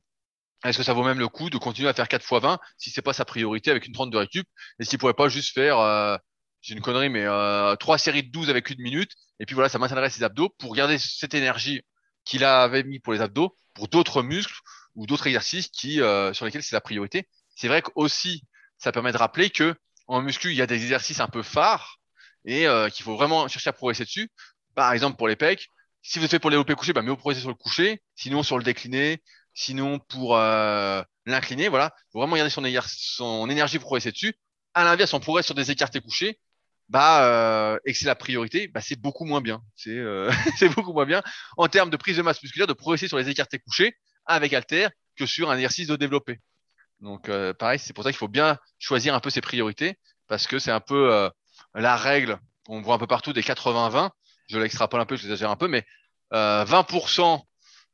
Est-ce que ça vaut même le coup de continuer à faire 4 x 20 si c'est pas sa priorité avec une 30 de récup et s'il pourrait pas juste faire, euh, j'ai une connerie, mais euh, trois séries de 12 avec une minute et puis voilà, ça maintiendrait ses abdos pour garder cette énergie qu'il avait mis pour les abdos pour d'autres muscles ou d'autres exercices qui euh, sur lesquels c'est la priorité. C'est vrai qu'aussi ça permet de rappeler que en muscu il y a des exercices un peu phares et euh, qu'il faut vraiment chercher à progresser dessus. Par exemple pour les pecs, si vous êtes fait pour les développé couché, bah mieux progresser sur le couché, sinon sur le décliné, Sinon, pour euh, l'incliner, voilà, faut vraiment garder son, son énergie pour progresser dessus. À l'inverse, on progresse sur des écartés couchés, bah, euh, et que c'est la priorité, bah, c'est beaucoup moins bien. C'est euh, beaucoup moins bien en termes de prise de masse musculaire de progresser sur les écartés couchés avec halter que sur un exercice de développé. Donc, euh, pareil, c'est pour ça qu'il faut bien choisir un peu ses priorités parce que c'est un peu euh, la règle. On voit un peu partout des 80-20. Je l'extrapole un peu, je l'exagère un peu, mais 20%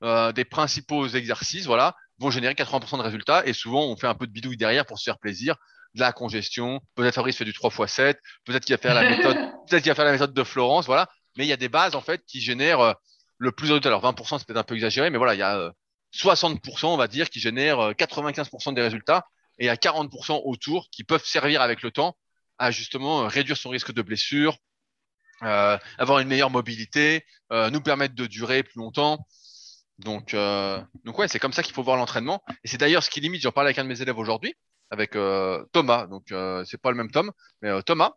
euh, des principaux exercices, voilà, vont générer 80% de résultats. Et souvent, on fait un peu de bidouille derrière pour se faire plaisir, de la congestion. Peut-être Fabrice fait du 3 x 7. Peut-être qu'il va faire la méthode, peut-être qu'il va faire la méthode de Florence, voilà. Mais il y a des bases, en fait, qui génèrent euh, le plus de résultats. Alors, 20%, c'est peut-être un peu exagéré, mais voilà, il y a euh, 60%, on va dire, qui génèrent 95% euh, des résultats. Et il y a 40% autour qui peuvent servir avec le temps à justement réduire son risque de blessure, euh, avoir une meilleure mobilité, euh, nous permettre de durer plus longtemps. Donc, euh, donc ouais, c'est comme ça qu'il faut voir l'entraînement. Et c'est d'ailleurs ce qui limite. J'en parlais avec un de mes élèves aujourd'hui, avec euh, Thomas. Donc, euh, c'est pas le même Tom, mais euh, Thomas,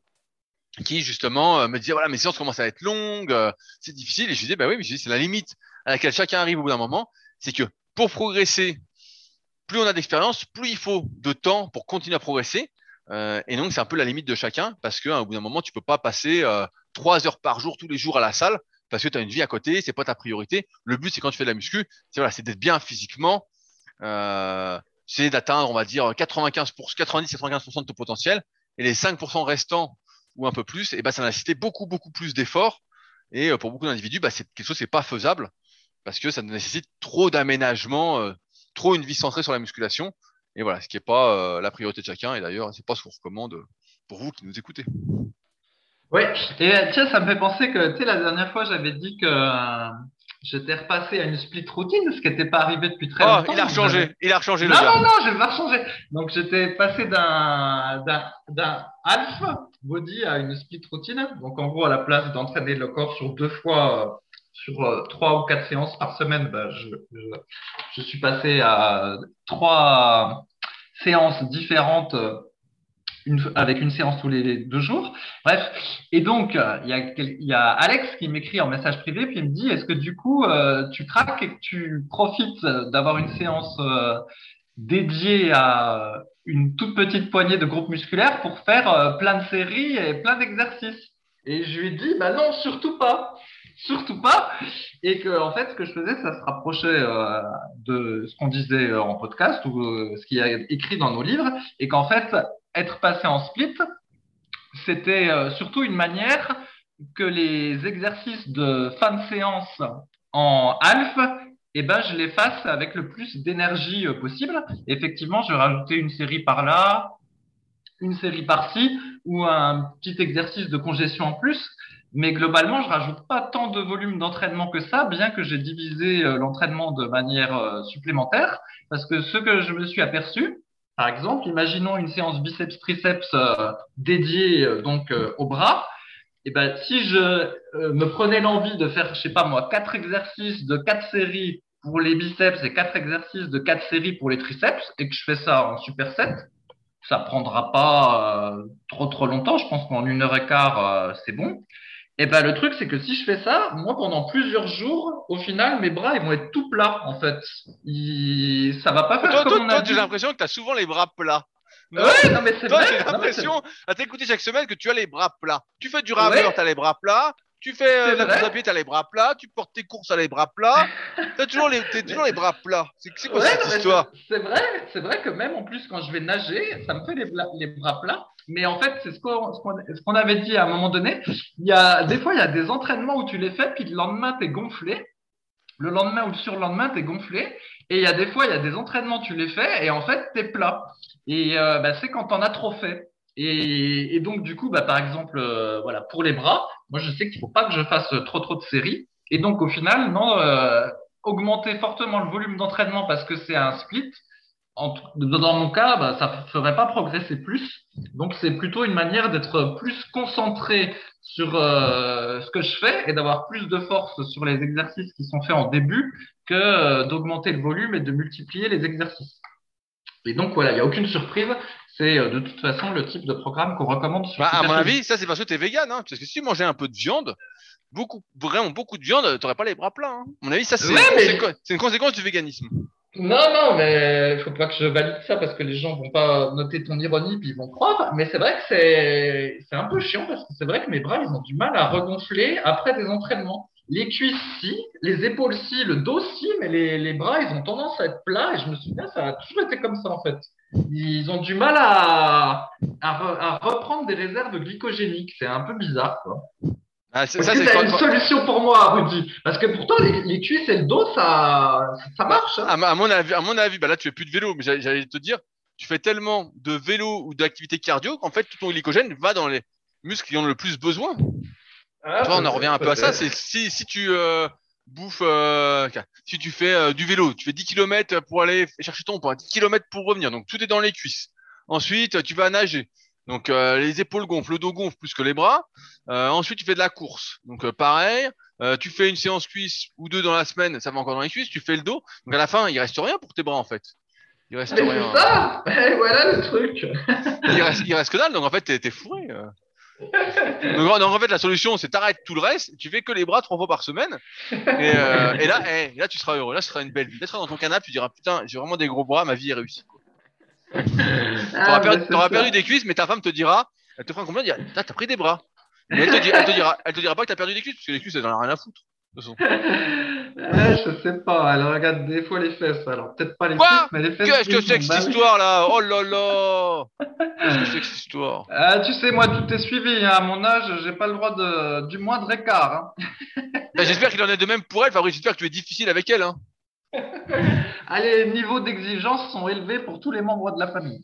qui justement me disait voilà, mes séances commencent à être longues, c'est difficile. Et je disais bah oui, mais je dis c'est la limite à laquelle chacun arrive au bout d'un moment. C'est que pour progresser, plus on a d'expérience, plus il faut de temps pour continuer à progresser. Euh, et donc, c'est un peu la limite de chacun parce qu'au hein, bout d'un moment, tu peux pas passer trois heures par jour tous les jours à la salle parce que tu as une vie à côté, c'est pas ta priorité. Le but, c'est quand tu fais de la muscu, c'est voilà, d'être bien physiquement, euh, c'est d'atteindre, on va dire, 95 90-95% de ton potentiel, et les 5% restants ou un peu plus, et ben ça nécessite beaucoup beaucoup plus d'efforts. Et euh, pour beaucoup d'individus, bah, c'est quelque chose c'est pas faisable parce que ça nécessite trop d'aménagement, euh, trop une vie centrée sur la musculation. Et voilà, ce qui est pas euh, la priorité de chacun. Et d'ailleurs, c'est pas ce qu'on recommande pour vous qui nous écoutez. Oui, et euh, tiens, ça me fait penser que, tu sais, la dernière fois, j'avais dit que euh, j'étais repassé à une split routine, ce qui n'était pas arrivé depuis très Oh, longtemps. il a rechangé, il a rechangé le Non, gars. non, non, je vais pas changer. Donc, j'étais passé d'un, d'un, d'un half body à une split routine. Donc, en gros, à la place d'entraîner le corps sur deux fois sur trois ou quatre séances par semaine, bah, je, je, suis passé à trois séances différentes une, avec une séance tous les deux jours. Bref, et donc euh, il y, a, y a Alex qui m'écrit en message privé puis il me dit est-ce que du coup euh, tu craques et que tu profites d'avoir une séance euh, dédiée à une toute petite poignée de groupes musculaires pour faire plein de séries et plein d'exercices? Et je lui ai dit bah non surtout pas surtout pas. Et que, en fait, ce que je faisais, ça se rapprochait de ce qu'on disait en podcast ou ce qui est écrit dans nos livres. Et qu'en fait, être passé en split, c'était euh, surtout une manière que les exercices de fin de séance en half, eh ben, je les fasse avec le plus d'énergie euh, possible. Effectivement, je rajoutais une série par là, une série par-ci, ou un petit exercice de congestion en plus. Mais globalement, je rajoute pas tant de volume d'entraînement que ça, bien que j'ai divisé euh, l'entraînement de manière supplémentaire, parce que ce que je me suis aperçu, par exemple, imaginons une séance biceps-triceps euh, dédiée euh, donc euh, au bras. Et eh ben, si je me prenais l'envie de faire, je sais pas moi, quatre exercices de quatre séries pour les biceps et quatre exercices de quatre séries pour les triceps, et que je fais ça en superset, ça prendra pas trop trop longtemps. Je pense qu'en une heure et quart, c'est bon. Et eh ben le truc c'est que si je fais ça, moi pendant plusieurs jours, au final mes bras ils vont être tout plats en fait. Ils... Ça va pas faire toi, comme toi, on toi, a j'ai l'impression que tu as souvent les bras plats. Non, ouais, non mais c'est toi, j'ai l'impression à t'écouter chaque semaine que tu as les bras plats. Tu fais du rameur, Ouais. tu as les bras plats. Tu fais euh, la course à pied, tu as les bras plats. Tu portes tes courses à les bras plats. T'as toujours les, t'as toujours les bras plats. C'est c'est quoi Ouais, cette histoire? c'est- vrai, c'est vrai que même en plus quand je vais nager, ça me fait les, bras plats. Mais en fait, c'est ce qu'on ce qu'on- ce qu'on avait dit à un moment donné. Il y a des fois il y a des entraînements où tu les fais puis le lendemain t'es gonflé. Le lendemain ou le surlendemain t'es gonflé. Et il y a des fois il y a des entraînements tu les fais et en fait t'es plat. Et euh, bah, c'est quand t'en as trop fait. Et, et donc du coup bah par exemple euh, voilà pour les bras, moi je sais qu'il faut pas que je fasse trop trop de séries. Et donc au final non. euh, augmenter fortement le volume d'entraînement parce que c'est un split, en dans mon cas, bah, ça ne ferait pas progresser plus. Donc, c'est plutôt une manière d'être plus concentré sur euh, ce que je fais et d'avoir plus de force sur les exercices qui sont faits en début que euh, d'augmenter le volume et de multiplier les exercices. Et donc, voilà, il n'y a aucune surprise. C'est euh, de toute façon le type de programme qu'on recommande sur Bah, à mon avis, ça c'est parce que t'es vegan, hein. Parce que si tu mangeais un peu de viande, beaucoup, vraiment beaucoup de viande, t'aurais pas les bras plats. Hein. À mon avis, ça c'est mais- une conséquence du véganisme. Non, non, mais faut pas que je valide ça parce que les gens vont pas noter ton ironie puis ils vont croire. Mais c'est vrai que c'est c'est un peu chiant parce que c'est vrai que mes bras ils ont du mal à regonfler après des entraînements. Les cuisses si, les épaules si, le dos si, mais les, les bras ils ont tendance à être plats et je me souviens ça a toujours été comme ça en fait. Ils ont du mal à à, re- à reprendre des réserves glycogéniques. C'est un peu bizarre quoi. Ah, c'est- ça une solution pour moi, Rudy? Parce que pourtant les, les cuisses et le dos ça ça marche. hein. à, ma- à mon avis, à mon avis, bah là tu fais plus de vélo, mais j'allais- te dire, tu fais tellement de vélo ou d'activité cardio qu'en fait tout ton glycogène va dans les muscles qui en ont le plus besoin. Ah, vois, on en revient un peu à ça. C'est si, si tu euh, bouffes, euh, si tu fais euh, du vélo, tu fais 10 km pour aller chercher ton poids, 10 km pour revenir. Donc tout est dans les cuisses. Ensuite, tu vas nager. Donc euh, les épaules gonflent, le dos gonfle plus que les bras. Euh, ensuite, tu fais de la course. Donc euh, pareil, euh, tu fais une séance cuisse ou deux dans la semaine, ça va encore dans les cuisses. Tu fais le dos. Donc à la fin, il reste rien pour tes bras en fait. Il reste Mais rien. ça voilà le truc Il reste, il reste que dalle. Donc en fait, t'es fourré. Donc, en- donc, en fait, la solution, c'est t'arrêtes tout le reste, tu fais que les bras trois fois par semaine, et, euh, et là, eh, là, tu seras heureux, là, ce sera une belle vie. Là, tu seras dans ton canapé, tu diras putain, j'ai vraiment des gros bras, ma vie est réussie. T'auras Ah, perdu, t'auras ça. perdu des cuisses, mais ta femme te dira, elle te fera un compliment, elle dira, t'as pris des bras. Mais elle te, dira, elle, te dira, elle te dira pas que t'as perdu des cuisses, parce que les cuisses, elles en ont rien à foutre. Ouais, je sais pas, elle regarde des fois les fesses, alors peut-être pas les Quoi cuisses, mais les fesses. Qu'est-ce que c'est que cette histoire là? Oh là là Qu'est-ce que c'est que cette histoire? Ah, tu sais, moi, tout est suivi. hein. À mon âge, j'ai pas le droit de, du moindre écart. hein. Ben, J'espère qu'il en est de même pour elle, Fabrice. J'espère que tu es difficile avec elle. Hein. Ah, les niveaux d'exigence sont élevés pour tous les membres de la famille.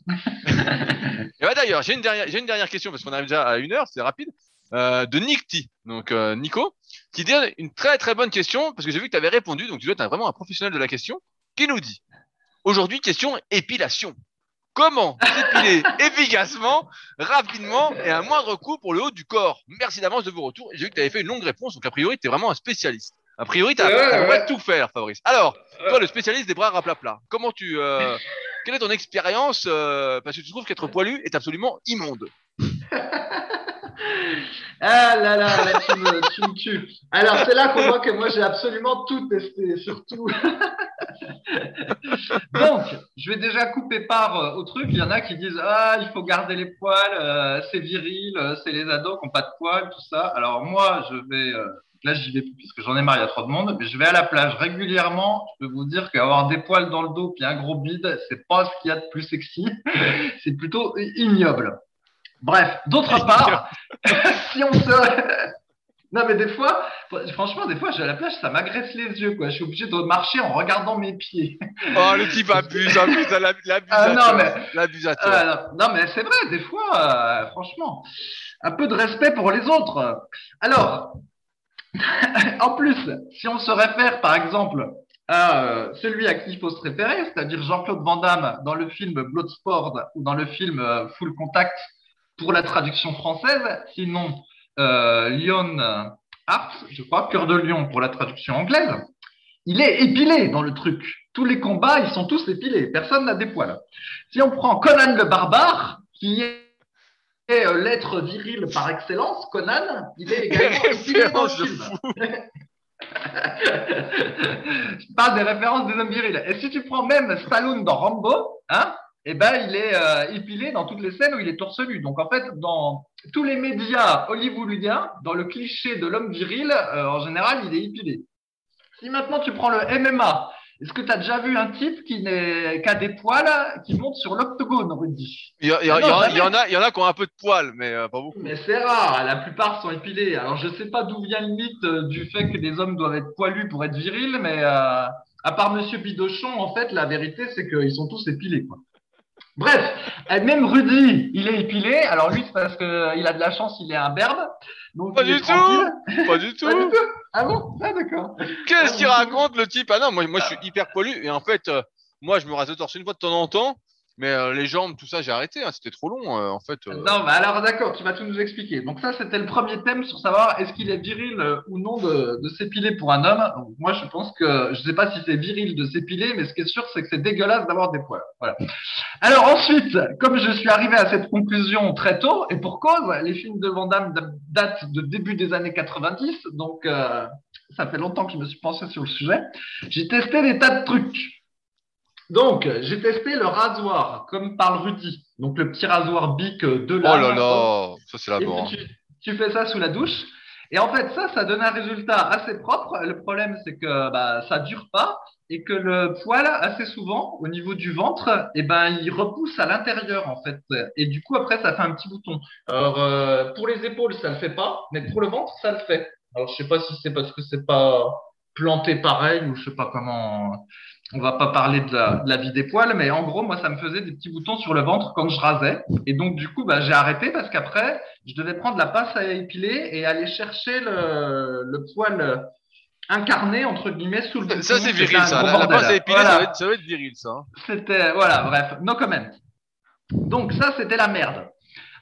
Et bah d'ailleurs, j'ai une dernière, j'ai une dernière question parce qu'on arrive déjà à une heure, c'est rapide. Euh, de Nick T, donc euh, Nico, qui dit une très très bonne question parce que j'ai vu que tu avais répondu, donc tu dois être un- vraiment un professionnel de la question, qui nous dit aujourd'hui question épilation. Comment s'épiler efficacement, rapidement et à moindre coût pour le haut du corps? Merci d'avance de vos retours. J'ai vu que tu avais fait une longue réponse, donc a priori tu es vraiment un spécialiste. A priori, tu ouais. tout faire, Fabrice. Alors, toi, le spécialiste des bras raplapla, comment tu. euh, quelle est ton expérience euh, Parce que tu trouves qu'être poilu est absolument immonde? Ah là là, là tu, me, tu me tues. Alors c'est là qu'on voit que moi j'ai absolument tout testé, surtout. Donc, je vais déjà couper part euh, au truc. Il y en a qui disent Ah, il faut garder les poils, euh, c'est viril, euh, c'est les ados qui n'ont pas de poils, tout ça. Alors moi, je vais. Là, j'y vais plus parce que j'en ai marre, il y a trop de monde. Mais je vais à la plage régulièrement. Je peux vous dire qu'avoir des poils dans le dos puis un gros bide, c'est pas ce qu'il y a de plus sexy. c'est plutôt ignoble. Bref, d'autre part, si on se. Non, mais des fois, franchement, des fois, je à la plage, ça m'agresse les yeux, quoi. Je suis obligé de marcher en regardant mes pieds. Oh, le type abuse, abuse, l'abusateur. Ah, non, mais-. Euh, non, mais c'est vrai, des fois, euh, franchement, un peu de respect pour les autres. Alors, en plus, si on se réfère, par exemple, à euh, celui à qui il faut se référer, c'est-à-dire Jean-Claude Van Damme dans le film Bloodsport ou dans le film euh, Full Contact pour la traduction française, sinon euh, Lion Heart, je crois, Cœur de Lion pour la traduction anglaise, il est épilé dans le truc. Tous les combats, ils sont tous épilés. Personne n'a des poils. Si on prend Conan le barbare, qui est euh, l'être viril par excellence, Conan, il est également épilé dans le film. Je parle des références des hommes virils. Et si tu prends même Stallone dans Rambo, hein, eh ben, il est euh, épilé dans toutes les scènes où il est torse nu. Donc, en fait, dans tous les médias hollywoodiens, dans le cliché de l'homme viril, euh, en général, il est épilé. Si maintenant tu prends le MMA, est-ce que tu as déjà vu un type qui, n'est, qui a des poils qui monte sur l'octogone, Rudy? Il y, a- il y a- non, il y en a- il y en a, qui ont un peu de poil, mais euh, pas beaucoup. Mais c'est rare, la plupart sont épilés. Alors je sais pas d'où vient le mythe euh, du fait que les hommes doivent être poilus pour être virils, mais euh, à part Monsieur Bidochon, en fait, la vérité c'est qu'ils sont tous épilés. Quoi. Bref, euh, même Rudy, il est épilé. Alors lui, c'est parce qu'il a de la chance, il est un berbe. Donc Pas il est du tout. Pas du tout. Pas du tout. Ah bon? Ah d'accord. Qu'est-ce qu'il Ah, raconte le type? Ah non, moi, moi je suis hyper poilu et en fait, euh, moi je me rase le torse une fois de temps en temps, mais euh, les jambes, tout ça, j'ai arrêté. hein, C'était trop long euh, en fait. euh. Non, bah alors d'accord, tu vas tout nous expliquer. Donc ça, c'était le premier thème sur savoir est-ce qu'il est viril ou non de, s'épiler pour un homme. Moi, je pense que je sais pas si c'est viril de s'épiler, mais ce qui est sûr, c'est que c'est dégueulasse d'avoir des poils. Voilà. Alors ensuite, comme je suis arrivé à cette conclusion très tôt, et pour cause, les films de Van Damme datent de début des années 90, donc ça fait longtemps que je me suis pensé sur le sujet. J'ai testé des tas de trucs. Donc, j'ai testé le rasoir, comme parle Rudy. Donc, le petit rasoir bic euh, de Oh lame. là là, ça c'est la mort. tu fais ça sous la douche. Et en fait, ça, ça donne un résultat assez propre. Le problème, c'est que bah, ça dure pas et que le poil, assez souvent, au niveau du ventre, eh ben, il repousse à l'intérieur, en fait. Et du coup, après, ça fait un petit bouton. Alors, euh, pour les épaules, ça le fait pas, mais pour le ventre, ça le fait. Alors, je sais pas si c'est parce que c'est pas planté pareil ou je sais pas comment. On va pas parler de la, de la vie des poils, mais en gros, moi, ça me faisait des petits boutons sur le ventre quand je rasais. Et donc, du coup, bah, j'ai arrêté parce qu'après, je devais prendre la pince à épiler et aller chercher le, le poil incarné, entre guillemets, sous le bouton. Ça c'est viril ça. La, pince à épiler, Voilà. ça, va être, ça va être viril ça. hein. C'était, voilà, bref, no comment. Donc, ça, c'était la merde.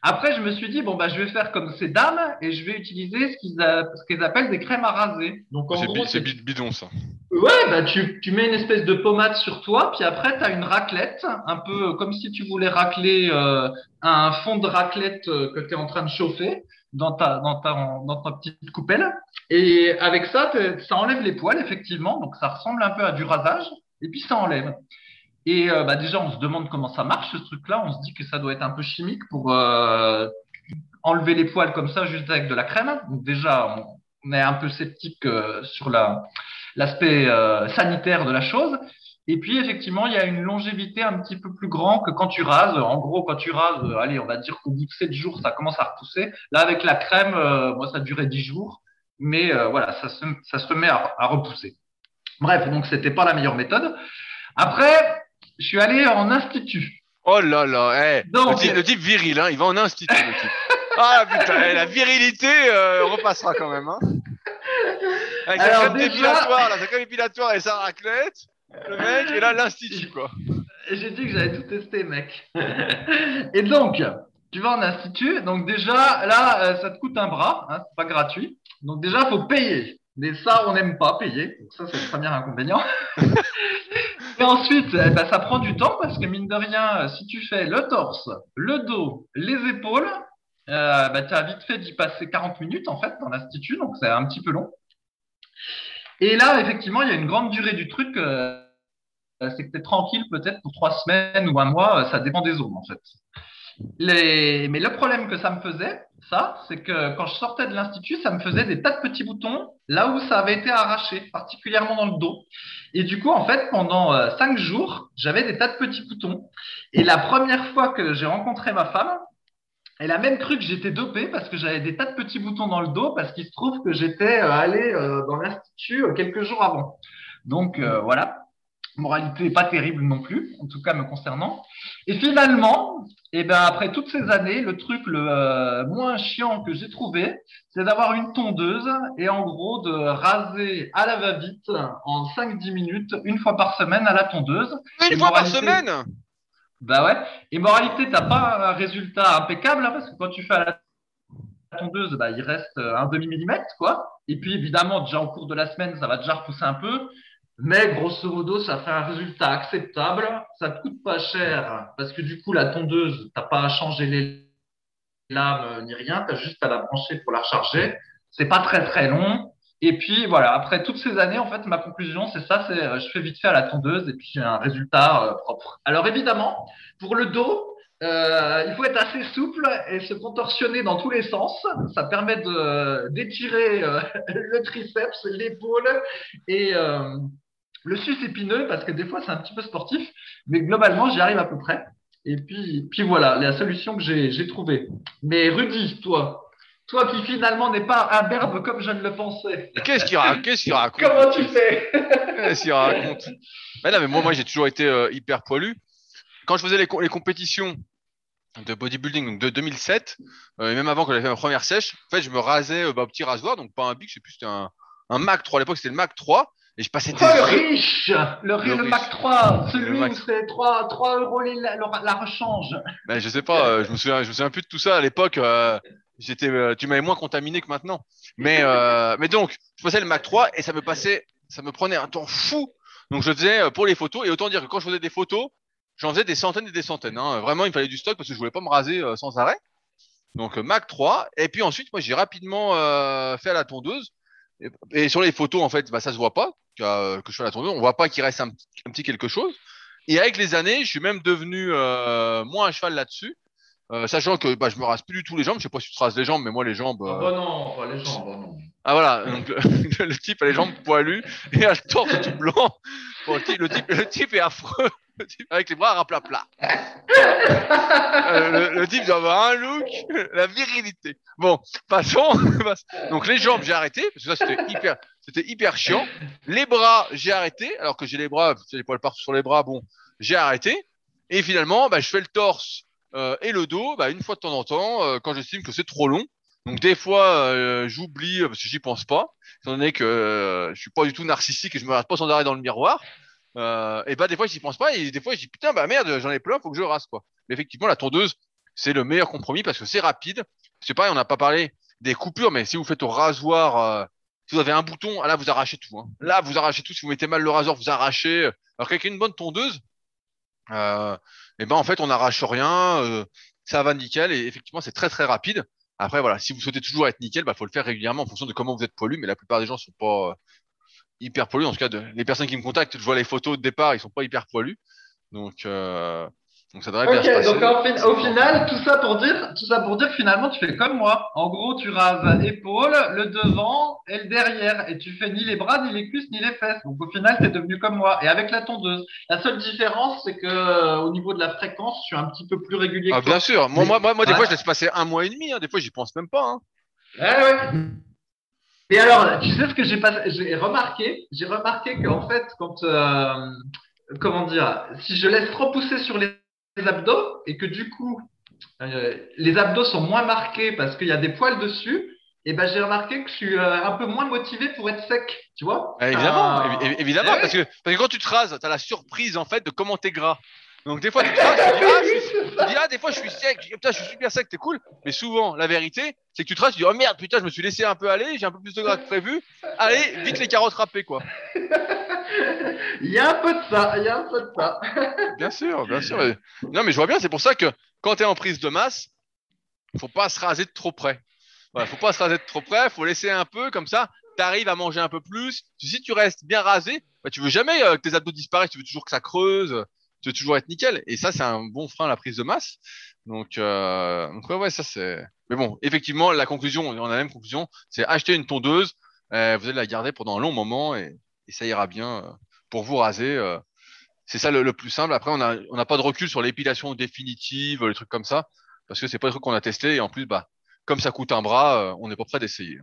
Après, je me suis dit, bon, bah, je vais faire comme ces dames et je vais utiliser ce qu'ils, a- appellent des crèmes à raser. Donc, en C'est gros, bidon ça. Ouais, bah tu, tu mets une espèce de pommade sur toi, puis après tu as une raclette, un peu comme si tu voulais racler euh, un fond de raclette euh, que tu es en train de chauffer dans ta, dans ta, dans ta petite coupelle. Et avec ça, ça enlève les poils, effectivement, donc ça ressemble un peu à du rasage, et puis ça enlève. Et euh, bah déjà, on se demande comment ça marche ce truc-là, on se dit que ça doit être un peu chimique pour euh, enlever les poils comme ça juste avec de la crème. Donc déjà, on, est un peu sceptique euh, sur la l'aspect euh, sanitaire de la chose. Et puis, effectivement, il y a une longévité un petit peu plus grande que quand tu rases. En gros, quand tu rases, euh, allez, on va dire qu'au bout de 7 jours, ça commence à repousser. Là, avec la crème, euh, moi, ça durait 10 jours. Mais voilà, ça se, ça se remet à, à repousser. Bref, donc, c'était pas la meilleure méthode. Après, je suis allé en institut. Oh là là, Donc- le, type, le type viril, hein, il va en institut le type. Ah putain, la virilité euh, repassera quand même. Hein. Avec sa Alors, crème déjà- épilatoire, là, sa crème et sa raclette, le mec, et là l'institut quoi. J'ai dit que j'allais tout tester, mec. Et donc, tu vas en institut. Donc déjà, là, euh, ça te coûte un bras. Hein, c'est pas gratuit. Donc déjà, faut payer. Mais ça, on n'aime pas payer. Donc ça, c'est le premier inconvénient. Et ensuite, eh ben, ça prend du temps parce que mine de rien, si tu fais le torse, le dos, les épaules, euh, bah, tu as vite fait d'y passer 40 minutes en fait dans l'institut, donc c'est un petit peu long. Et là, effectivement, il y a une grande durée du truc. Euh, c'est que tu es tranquille peut-être pour trois semaines ou un mois, ça dépend des zones en fait. Les... Mais le problème que ça me faisait, ça, c'est que quand je sortais de l'institut, ça me faisait des tas de petits boutons là où ça avait été arraché, particulièrement dans le dos. Et du coup, en fait, pendant euh, cinq jours, j'avais des tas de petits boutons. Et la première fois que j'ai rencontré ma femme, elle a même cru que j'étais dopé parce que j'avais des tas de petits boutons dans le dos parce qu'il se trouve que j'étais euh, allé euh, dans l'institut quelques jours avant. Donc voilà, moralité pas terrible non plus, en tout cas me concernant. Et finalement, et eh ben après toutes ces années, le truc le euh, moins chiant que j'ai trouvé, c'est d'avoir une tondeuse et en gros de raser à la va-vite en 5-10 minutes, une fois par semaine à la tondeuse. Une fois par semaine? Bah ouais. Et moralité, t'as pas un résultat impeccable hein, parce que quand tu fais à la tondeuse, bah, il reste un demi-millimètre, quoi. Et puis, évidemment, déjà au cours de la semaine, ça va déjà repousser un peu. Mais grosso modo, ça fait un résultat acceptable. Ça te coûte pas cher parce que du coup, la tondeuse, t'as pas à changer les lames ni rien. T'as juste à la brancher pour la recharger. C'est pas très très long. Et puis voilà, après toutes ces années, en fait, ma conclusion, c'est ça, c'est euh, je fais vite fait à la tondeuse et puis j'ai un résultat euh, propre. Alors évidemment, pour le dos, euh, il faut être assez souple et se contorsionner dans tous les sens. Ça permet d'étirer euh, le triceps, l'épaule et le sus épineux, parce que des fois, c'est un petit peu sportif, mais globalement, j'y arrive à peu près. Et puis, puis voilà, la solution que j'ai trouvée. Mais Rudy, toi, toi qui finalement n'es pas un berbe comme je ne le pensais. Qu'est-ce qu'il raconte, raconte? Comment tu fais? Qu'est-ce qu'il raconte? Non, mais moi, moi j'ai toujours été euh, hyper poilu. Quand je faisais les, les, compétitions de bodybuilding donc de 2007, euh, et même avant que j'avais fait ma première sèche, en fait, je me rasais euh, bah, au petit rasoir, donc pas un big, je sais plus, c'était un, un Mac 3 à l'époque, c'était le Mac 3. Et je passais des... Oh, le riche Le, le, Mac 3 Celui où c'est 3, 3 euros la, la rechange ben, Je sais pas, euh, je me souviens, je me souviens plus de tout ça à l'époque. Euh, j'étais, euh, tu m'avais moins contaminé que maintenant. Mais, euh, mais donc, je passais le Mac 3 et ça me passait, ça me prenait un temps fou. Donc je faisais euh, pour les photos et autant dire que quand je faisais des photos, j'en faisais des centaines et des centaines. Hein. Vraiment, il me fallait du stock parce que je voulais pas me raser sans arrêt. Donc Mac 3 et puis ensuite, moi j'ai rapidement fait à la tondeuse. Et, sur les photos, en fait, bah, ça se voit pas que, que je fais la tondeuse. On voit pas qu'il reste un, un, petit quelque chose. Et avec les années, je suis même devenu euh, moins à cheval là-dessus. Euh, sachant que bah, je me rase plus du tout les jambes. Je sais pas si tu te rases les jambes, mais moi les jambes. Euh... Ah bah non, pas les jambes, bah non. Ah voilà, donc le, le, type a les jambes poilues et a le torse tout blanc. Bon, le, type, le, type, le type est affreux avec les bras à plat euh, le, le, type doit avoir un look, la virilité. Bon, passons. Donc les jambes, j'ai arrêté parce que ça c'était hyper, c'était hyper chiant. Les bras, j'ai arrêté alors que j'ai les bras, j'ai les poils partout sur les bras. Bon, j'ai arrêté. Et finalement, bah, je fais le torse euh, et le dos, bah, une fois de temps en temps, euh, quand j'estime que c'est trop long. Donc des fois, euh, j'oublie parce que j'y pense pas, étant donné que euh, je suis pas du tout narcissique et je me regarde pas sans arrêt dans le miroir. Euh, et bah des fois j'y pense pas et des fois je dis putain bah merde j'en ai plein faut que je rase quoi. Mais effectivement la tondeuse c'est le meilleur compromis parce que c'est rapide. C'est pareil on n'a pas parlé des coupures mais si vous faites au rasoir euh, si vous avez un bouton là vous arrachez tout. Hein. Là vous arrachez tout si vous mettez mal le rasoir vous arrachez. Alors qu'avec une bonne tondeuse euh, et ben en fait on n'arrache rien euh, ça va nickel et effectivement c'est très très rapide. Après voilà si vous souhaitez toujours être nickel bah faut le faire régulièrement en fonction de comment vous êtes poilu mais la plupart des gens sont pas hyper poilus. En tout cas, les personnes qui me contactent, je vois les photos de départ, ils sont pas hyper poilus. Donc, euh, donc ça devrait okay, bien se passer. Donc en fin, au final, tout ça pour dire, tout ça pour dire, finalement, tu fais comme moi. En gros, tu rases épaule, le devant et le derrière, et tu fais ni les bras, ni les cuisses, ni les fesses. Donc au final, tu es devenu comme moi. Et avec la tondeuse, la seule différence, c'est que euh, au niveau de la fréquence, je suis un petit peu plus régulier. Ah, que bien toi. sûr. Moi, moi, moi, moi, des fois, je laisse passer un mois et demi. Hein. Des fois, j'y pense même pas. Hein. Ouais, ouais. Et alors, tu sais ce que j'ai pas, j'ai remarqué, j'ai remarqué qu'en fait, quand, euh, comment dire, si je laisse trop pousser sur les abdos et que du coup, euh, les abdos sont moins marqués parce qu'il y a des poils dessus, et ben j'ai remarqué que je suis euh, un peu moins motivé pour être sec, tu vois évidemment, Ah. évi- évidemment, Eh parce que parce que quand tu te rases, t'as la surprise en fait de comment t'es gras. Donc des fois tu traces, tu dis ah, je suis, tu dis, ah des fois je suis sec, putain je suis super sec, t'es cool. Mais souvent la vérité c'est que tu traces, tu dis oh merde putain je me suis laissé un peu aller, j'ai un peu plus de gras que prévu. Allez vite les carottes râpées quoi. Il y a un peu de ça, il y a un peu de ça. Bien sûr, bien sûr. Non mais je vois bien, c'est pour ça que quand tu es en prise de masse, faut pas se raser de trop près. Voilà, faut pas se raser de trop près, faut laisser un peu comme ça. Tu arrives à manger un peu plus. Si tu restes bien rasé, bah, tu veux jamais euh, que tes abdos disparaissent, tu veux toujours que ça creuse, tu veux toujours être nickel. Et ça, c'est un bon frein à la prise de masse. Donc, euh, donc ouais, ouais, ça c'est. Mais bon, effectivement, la conclusion, on a la même conclusion, c'est acheter une tondeuse. euh, vous allez la garder pendant un long moment et, ça ira bien euh, pour vous raser. euh. c'est ça le, plus simple. Après, on a on n'a pas de recul sur l'épilation définitive, les trucs comme ça, parce que c'est pas des trucs qu'on a testé et en plus, bah, comme ça coûte un bras, euh, on n'est pas prêt d'essayer.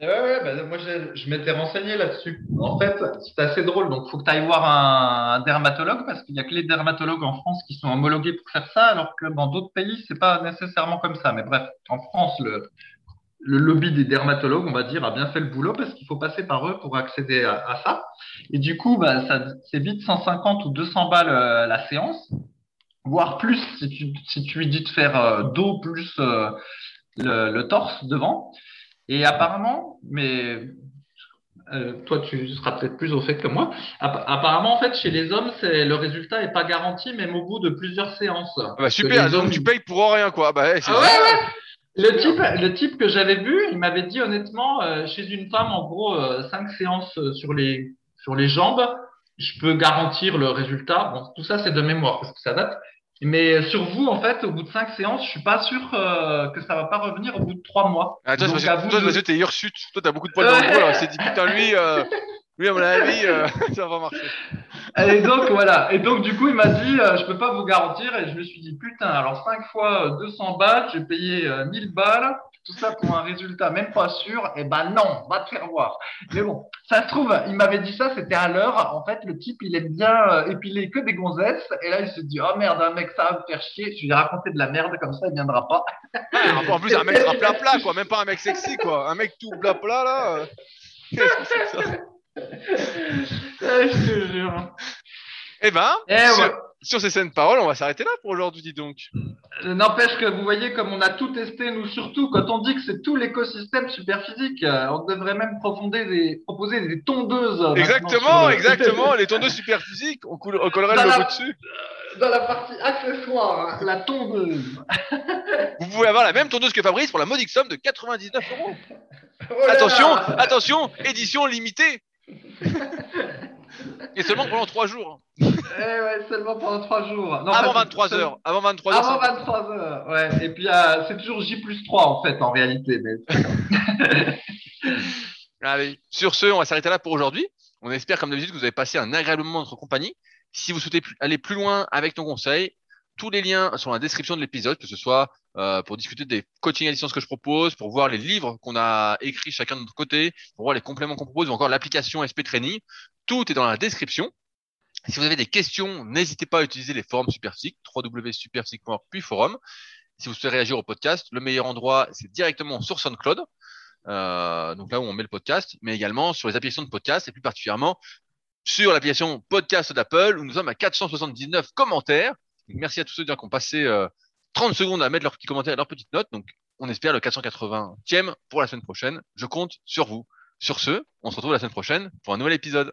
Et ouais, ouais, bah, moi je, m'étais renseigné là-dessus. En fait, c'est assez drôle. Donc, faut que tu ailles voir un, dermatologue parce qu'il y a que les dermatologues en France qui sont homologués pour faire ça, alors que dans d'autres pays, c'est pas nécessairement comme ça. Mais bref, en France, le, le lobby des dermatologues, on va dire, a bien fait le boulot parce qu'il faut passer par eux pour accéder à, ça. Et du coup, bah, c'est vite 150 ou 200 balles euh, la séance, voire plus si tu, si tu lui dis de faire euh, dos plus euh, le, le torse devant. Et apparemment, mais euh, toi tu seras peut-être plus au fait que moi, app- apparemment en fait chez les hommes, c'est le résultat est pas garanti même au bout de plusieurs séances. Ah bah super, donc hommes- tu payes pour rien quoi. Bah c'est Ah ouais, ouais. Le type, le type que j'avais vu, il m'avait dit honnêtement, euh, chez une femme, en gros, euh, cinq séances sur les, sur les jambes, je peux garantir le résultat. Bon, tout ça, c'est de mémoire parce que ça date. Mais sur vous, en fait, au bout de cinq séances, je suis pas sûr euh, que ça va pas revenir au bout de trois mois. Ah, toi, Donc, c'est à parce vous toi, de- parce que t'es hirsute. Toi, t'as beaucoup de poils dans le dos. S'est dit, putain, lui, euh, lui, à mon avis, euh, ça va marcher. Et donc voilà. Et donc du coup, il m'a dit, euh, je peux pas vous garantir. Et je me suis dit, putain, alors 5 fois euh, 200 balles, j'ai payé euh, 1000 balles. Tout ça pour un résultat même pas sûr. Et ben non, va te faire voir. Mais bon, ça se trouve, il m'avait dit ça, c'était à l'heure. En fait, le type, il aime bien euh, épiler que des gonzesses. Et là, il se dit, oh merde, un mec, ça va me faire chier. Je lui ai raconté de la merde comme ça, il viendra pas. En plus, un mec sera plat plat, quoi. Même pas un mec sexy, quoi. Un mec tout plat plat, là. Qu'est-ce que c'est que ça Eh, je te jure. Eh ben, Eh ouais. Sur ces saines paroles, on va s'arrêter là pour aujourd'hui, dis donc. Euh, N'empêche que vous voyez comme on a tout testé, nous surtout, quand on dit que c'est tout l'écosystème superphysique, euh, on devrait même profonder des, proposer des tondeuses. Exactement, exactement. Les tondeuses super physiques, on, coule- on collerait le Dans logo dessus. Dans la partie accessoire, hein, la tondeuse. Vous pouvez avoir la même tondeuse que Fabrice pour la modique somme de 99 euros. Oh là là. Attention, attention, édition limitée. Et seulement pendant 3 jours. Eh ouais, seulement pendant trois jours. Non, Avant pas- 23 seul- heures. Avant 23 heures. Avant ça- 23 heures, ouais. Et puis, euh, c'est toujours J plus 3, en fait, en réalité. Mais... Allez, sur ce, on va s'arrêter là pour aujourd'hui. On espère, comme d'habitude, que vous avez passé un agréable moment en notre compagnie. Si vous souhaitez aller plus loin avec nos conseils, tous les liens sont dans la description de l'épisode, que ce soit euh, pour discuter des coachings à distance que je propose, pour voir les livres qu'on a écrits chacun de notre côté, pour voir les compléments qu'on propose, ou encore l'application SP Training. Tout est dans la description. Si vous avez des questions, n'hésitez pas à utiliser les forums Superphysique, www.superphysique.org puis forum. Si vous souhaitez réagir au podcast, le meilleur endroit, c'est directement sur SoundCloud. Euh, donc là où on met le podcast, mais également sur les applications de podcast et plus particulièrement sur l'application podcast d'Apple où nous sommes à 479 commentaires. Merci à tous ceux qui ont passé euh, 30 secondes à mettre leurs petits commentaires et leurs petites notes. Donc on espère le 480e pour la semaine prochaine. Je compte sur vous. Sur ce, on se retrouve la semaine prochaine pour un nouvel épisode.